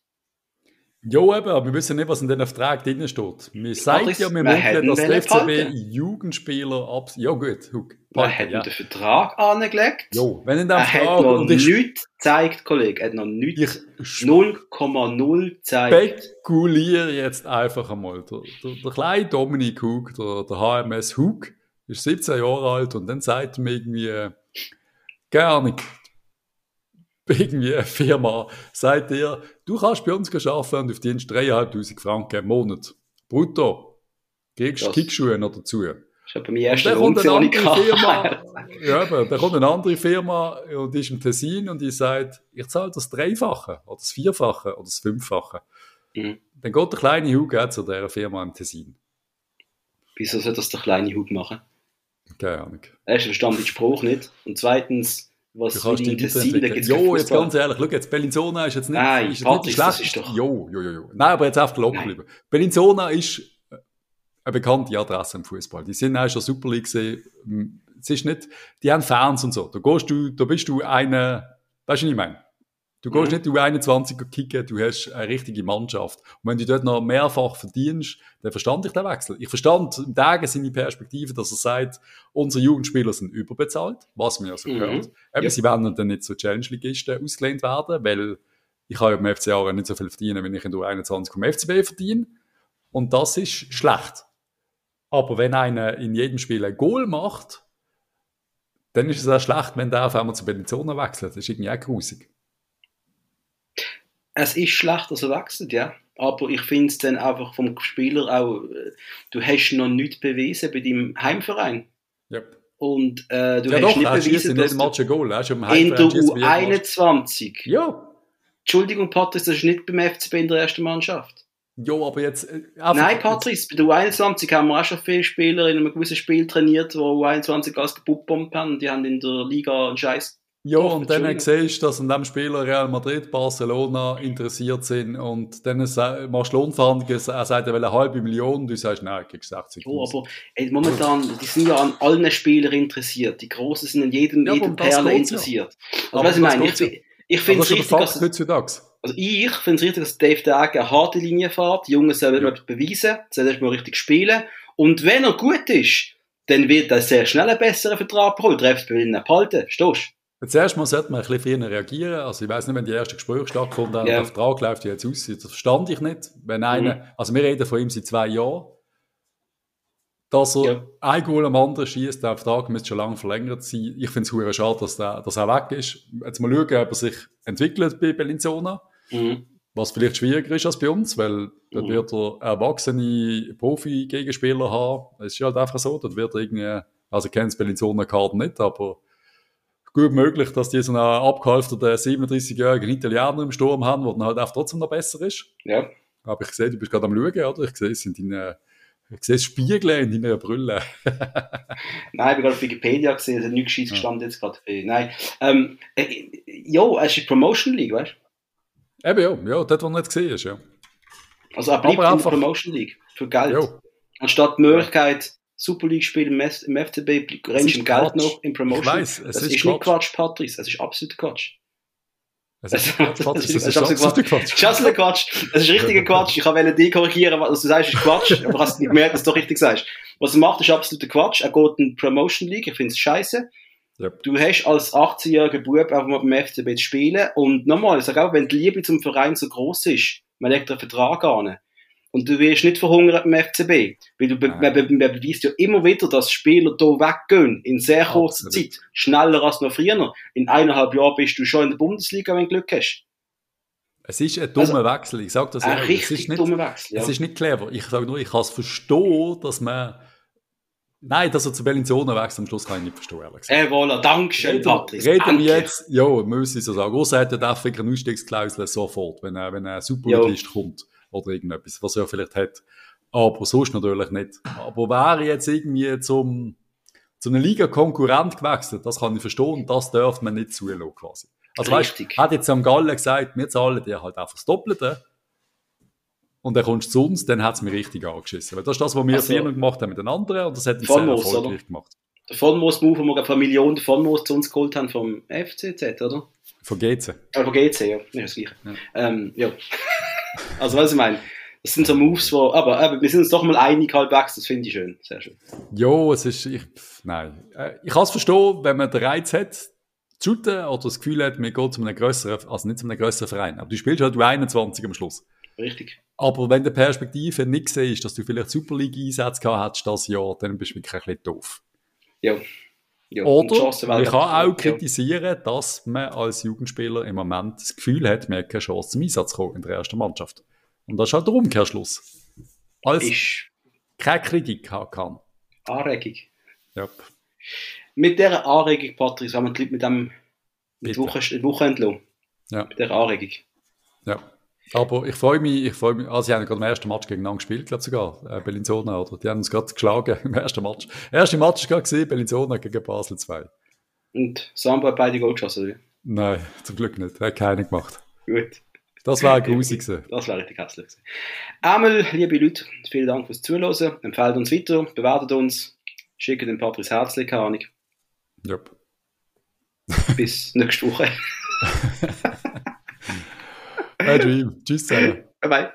Ja, eben, aber wir wissen nicht, was in den Vertrag drin steht. Wir sagen ja, wir wollen, dass der FCB behalten. Jugendspieler ab... Ja gut, Huck. Behalten, hat ja. den Vertrag angelegt. Jo, wenn in dem Er hat Vertrag... noch nichts gezeigt, Kollege. Er hat noch nichts. ich 0,0 gezeigt. spekuliere jetzt einfach einmal. Der, der, der kleine Dominik Hug, der, der HMS Hug, ist 17 Jahre alt und dann sagt er mir irgendwie, äh, gar nicht, irgendwie eine Firma sagt dir, du kannst bei uns arbeiten und du verdienst 3'500 Franken im Monat. Brutto. Kriegst Kickschuhe noch dazu. Das ist bei kommt Runde, eine andere Firma, ja, eben, dann kommt eine andere Firma und die ist im Tessin und die sagt, ich zahle das Dreifache oder das Vierfache oder das Fünffache. Mhm. Dann geht der kleine auch zu dieser Firma im Tessin. Wieso soll das der kleine Hub machen? Keine Ahnung. Erstens verstand ich den Spruch nicht. Und zweitens, was Du kannst dich weiterentwickeln. Jo, jetzt ganz ehrlich, schau jetzt, Bellinzona ist jetzt nicht, Nein, ist Patrick, nicht schlecht. ist doch- Jo, jo, jo, jo. Nein, aber jetzt einfach locker Nein. bleiben. Bellinzona ist äh, eine bekannte Adresse im Fußball. Die sind auch schon Super League gesehen. Ähm, Es ist nicht, die haben Fans und so. Da gehst du, da bist du eine, weißt du, was ich meine? Du gehst Mhm. nicht U21 kicken, du hast eine richtige Mannschaft. Und wenn du dort noch mehrfach verdienst, dann verstand ich den Wechsel. Ich verstand im Tage seine Perspektive, dass er sagt, unsere Jugendspieler sind überbezahlt, was mir ja so Mhm. gehört. Eben, Ja. sie werden dann nicht zu Challenge-Ligisten ausgelehnt werden, weil ich habe ja im FC Aarau nicht so viel verdienen, wenn ich in der U21 vom FCB verdiene. Und das ist schlecht. Aber wenn einer in jedem Spiel ein Goal macht, dann ist es auch schlecht, wenn der auf einmal zu Bellinzona wechselt. Das ist irgendwie auch grusig. Es ist schlecht, dass er wechselt, ja. Aber ich finde es dann einfach vom Spieler auch, äh, du hast noch nichts bewiesen bei deinem Heimverein. Yep. Und äh, du ja hast doch, nicht bewiesen, dass du Match ein Goal. Er ist im in der Heimverein schießt bei jedem Match. U21. Ja. Entschuldigung, Patrice, das ist nicht beim FCB in der ersten Mannschaft. Ja, aber jetzt... äh, Nein, Patrice, bei der U21 haben wir auch schon viele Spieler in einem gewissen Spiel trainiert, wo U21 als gebombt haben. und Die haben in der Liga einen Scheiß. Ja, Doch, und dann siehst du, dass an dem Spieler Real Madrid, Barcelona interessiert sind und dann machst du Lohnverhandlungen, er sagt, er will eine halbe Million, du sagst, nein, du kriegst 60 Oh, aber ey, momentan, die sind ja an allen Spielern interessiert. Die Großen sind an jedem, Ja, jedem Perle geht's ja. interessiert. Also, Aber was ich das meine, ich, ich finde es richtig, dass, heutzutage. also ich finde es richtig, dass Dave Dage eine harte Linie fährt. Die Jungen sollen Ja. etwas beweisen, sollen erstmal richtig spielen. Und wenn er gut ist, dann wird er sehr schnell einen besseren Vertrag bekommen. Der FCB will ihn behalten, verstehst du? Jetzt erstmal sollte man ein bisschen früher reagieren. Also ich weiß nicht, wenn die ersten Gespräche stattgefunden haben, Ja. der Vertrag läuft jetzt aus, das verstand ich nicht. Wenn einer, Mhm. also wir reden von ihm seit zwei Jahren, dass er Ja. ein Goal am anderen schießt, der Vertrag müsste schon lange verlängert sein. Ich finde es schade, dass, der, dass er weg ist. Jetzt mal schauen, ob er sich entwickelt bei Bellinzona, Mhm. was vielleicht schwieriger ist als bei uns, weil dort Mhm. wird er erwachsene Profi-Gegenspieler haben. Es ist halt einfach so, dort wird er irgendwie, also ich kenne das Bellinzona-Kader nicht, aber gut möglich, dass die so einen abgehalfterten 37-jährigen Italiener im Sturm haben, der dann halt einfach trotzdem noch besser ist. Ja. Aber ich sehe, du bist gerade am Schauen, oder? Ich sehe es in deinen, ich sehe das Spiegeln in deiner Brille. Nein, ich habe gerade auf Wikipedia gesehen, es hat nichts Gescheites gestanden jetzt gerade. Nein. Ähm, äh, jo, es ist die Promotion League, weißt du? Eben, ja, ja, dort, wo du nicht gesehen hast, ja. Also er bleibt Aber in der Promotion League. Für Geld. Jo. Anstatt die Möglichkeit, Super League spielen im, F- im FCB, rennst im Geld noch im Promotion. Ich weiss, es das ist ist, Quatsch. nicht Quatsch, Patrice. Es ist absoluter Quatsch. Es ist, Das- Quatsch, es ist absolut Quatsch. Ist. Es ist richtiger Quatsch. Ich wollte dich korrigieren, was du sagst, ist Quatsch, aber hast nicht gemerkt, dass du doch richtig sagst. Was er macht, ist absoluter Quatsch. Er geht in die Promotion League, ich finde es scheiße. Ja. Du hast als 18-jähriger Bub einfach mal beim FCB zu spielen und nochmal, ich sage auch, wenn die Liebe zum Verein so groß ist, man legt einen Vertrag an und du wirst nicht verhungern beim FCB, weil du be man, be man beweist ja immer wieder, dass Spieler hier weggehen in sehr kurzer Absolut. Zeit, schneller als noch früher. In eineinhalb Jahren bist du schon in der Bundesliga, wenn du Glück hast. Es ist ein dummer Wechsel, ich sage das Ein ehrlich. Es richtig ist nicht, dummer Wechsel, ja. Es ist nicht clever. Ich sage nur, ich kann es verstehen, dass man. Nein, dass er zu Bellinzona wechselt, am Schluss kann ich nicht verstehen, ehrlich gesagt. Äh, voilà, Dankeschön, Reden, Patrice. reden Danke. wir jetzt, ja, muss ich so sagen. Großer hat der Afrika eine Ausstiegsklausel sofort, wenn er, wenn er Superligist kommt oder irgendetwas, was er vielleicht hat. Aber sonst natürlich nicht. Aber wäre jetzt irgendwie zum, zu einer Liga-Konkurrent gewechselt, das kann ich verstehen, das darf man nicht zulassen, quasi. Also weißt, Richtig. hat jetzt am Gallen gesagt, wir zahlen dir halt einfach das Doppelte. Und dann kommst du zu uns, dann hat es mir richtig angeschissen. Weil das ist das, was wir Also- früher gemacht haben mit den anderen und das hat uns sehr erfolgreich oder? gemacht. Der von Moos Move, wo wir von Millionen von Moos zu uns geholt haben vom FCZ, oder? Von GC. Äh, von GC, ja. Nicht das Gleiche. Ja. Ähm, ja. Also, was ich meine. Das sind so Moves, wo, aber, aber wir sind uns doch mal einig halbwegs, das finde ich schön. Sehr schön. Ja, es ist, ich, nein. Äh, Ich kann es verstehen, wenn man den Reiz hat, zu shooten oder das Gefühl hat, man geht zu einem grösseren, also nicht zu einem grösseren Verein. Aber du spielst halt U21 am Schluss. Richtig. Aber wenn die Perspektive nicht siehst, dass du vielleicht Super League Einsätze gehabt hättest das Jahr, dann bist du wirklich ein bisschen doof. Ja. Ja, Oder man kann auch kritisieren, dass man als Jugendspieler im Moment das Gefühl hat, man hat keine Chance zum Einsatz zu kommen in der ersten Mannschaft. Und das ist halt der Umkehrschluss. Als Ist keine Kritik haben kann. Anregung. Ja. Mit dieser Anregung, Patrick, haben wir die Leute mit dem mit Bitte. Woche, die Woche entlassen. Ja. Mit dieser Anregung. Ja. Aber ich freue mich, ich freue mich, also sie haben gerade im ersten Match gegeneinander gespielt, glaube sogar, äh, Bellinzona, oder? Die haben uns gerade geschlagen im ersten Match. Der erste Match war gerade Bellinzona gegen Basel 2. Und Samba hat beide Goal geschossen, oder? Nein, zum Glück nicht. Hat keiner gemacht. Gut. Das war grusig. Das wäre richtig hässlich gewesen. Einmal, liebe Leute, vielen Dank fürs Zuhören. Empfehlt uns weiter, bewertet uns, schickt den Patrick Herzlich, keine Ahnung. Yep. Bis nächste Woche. Dream. Tschüss zusammen. Bye bye.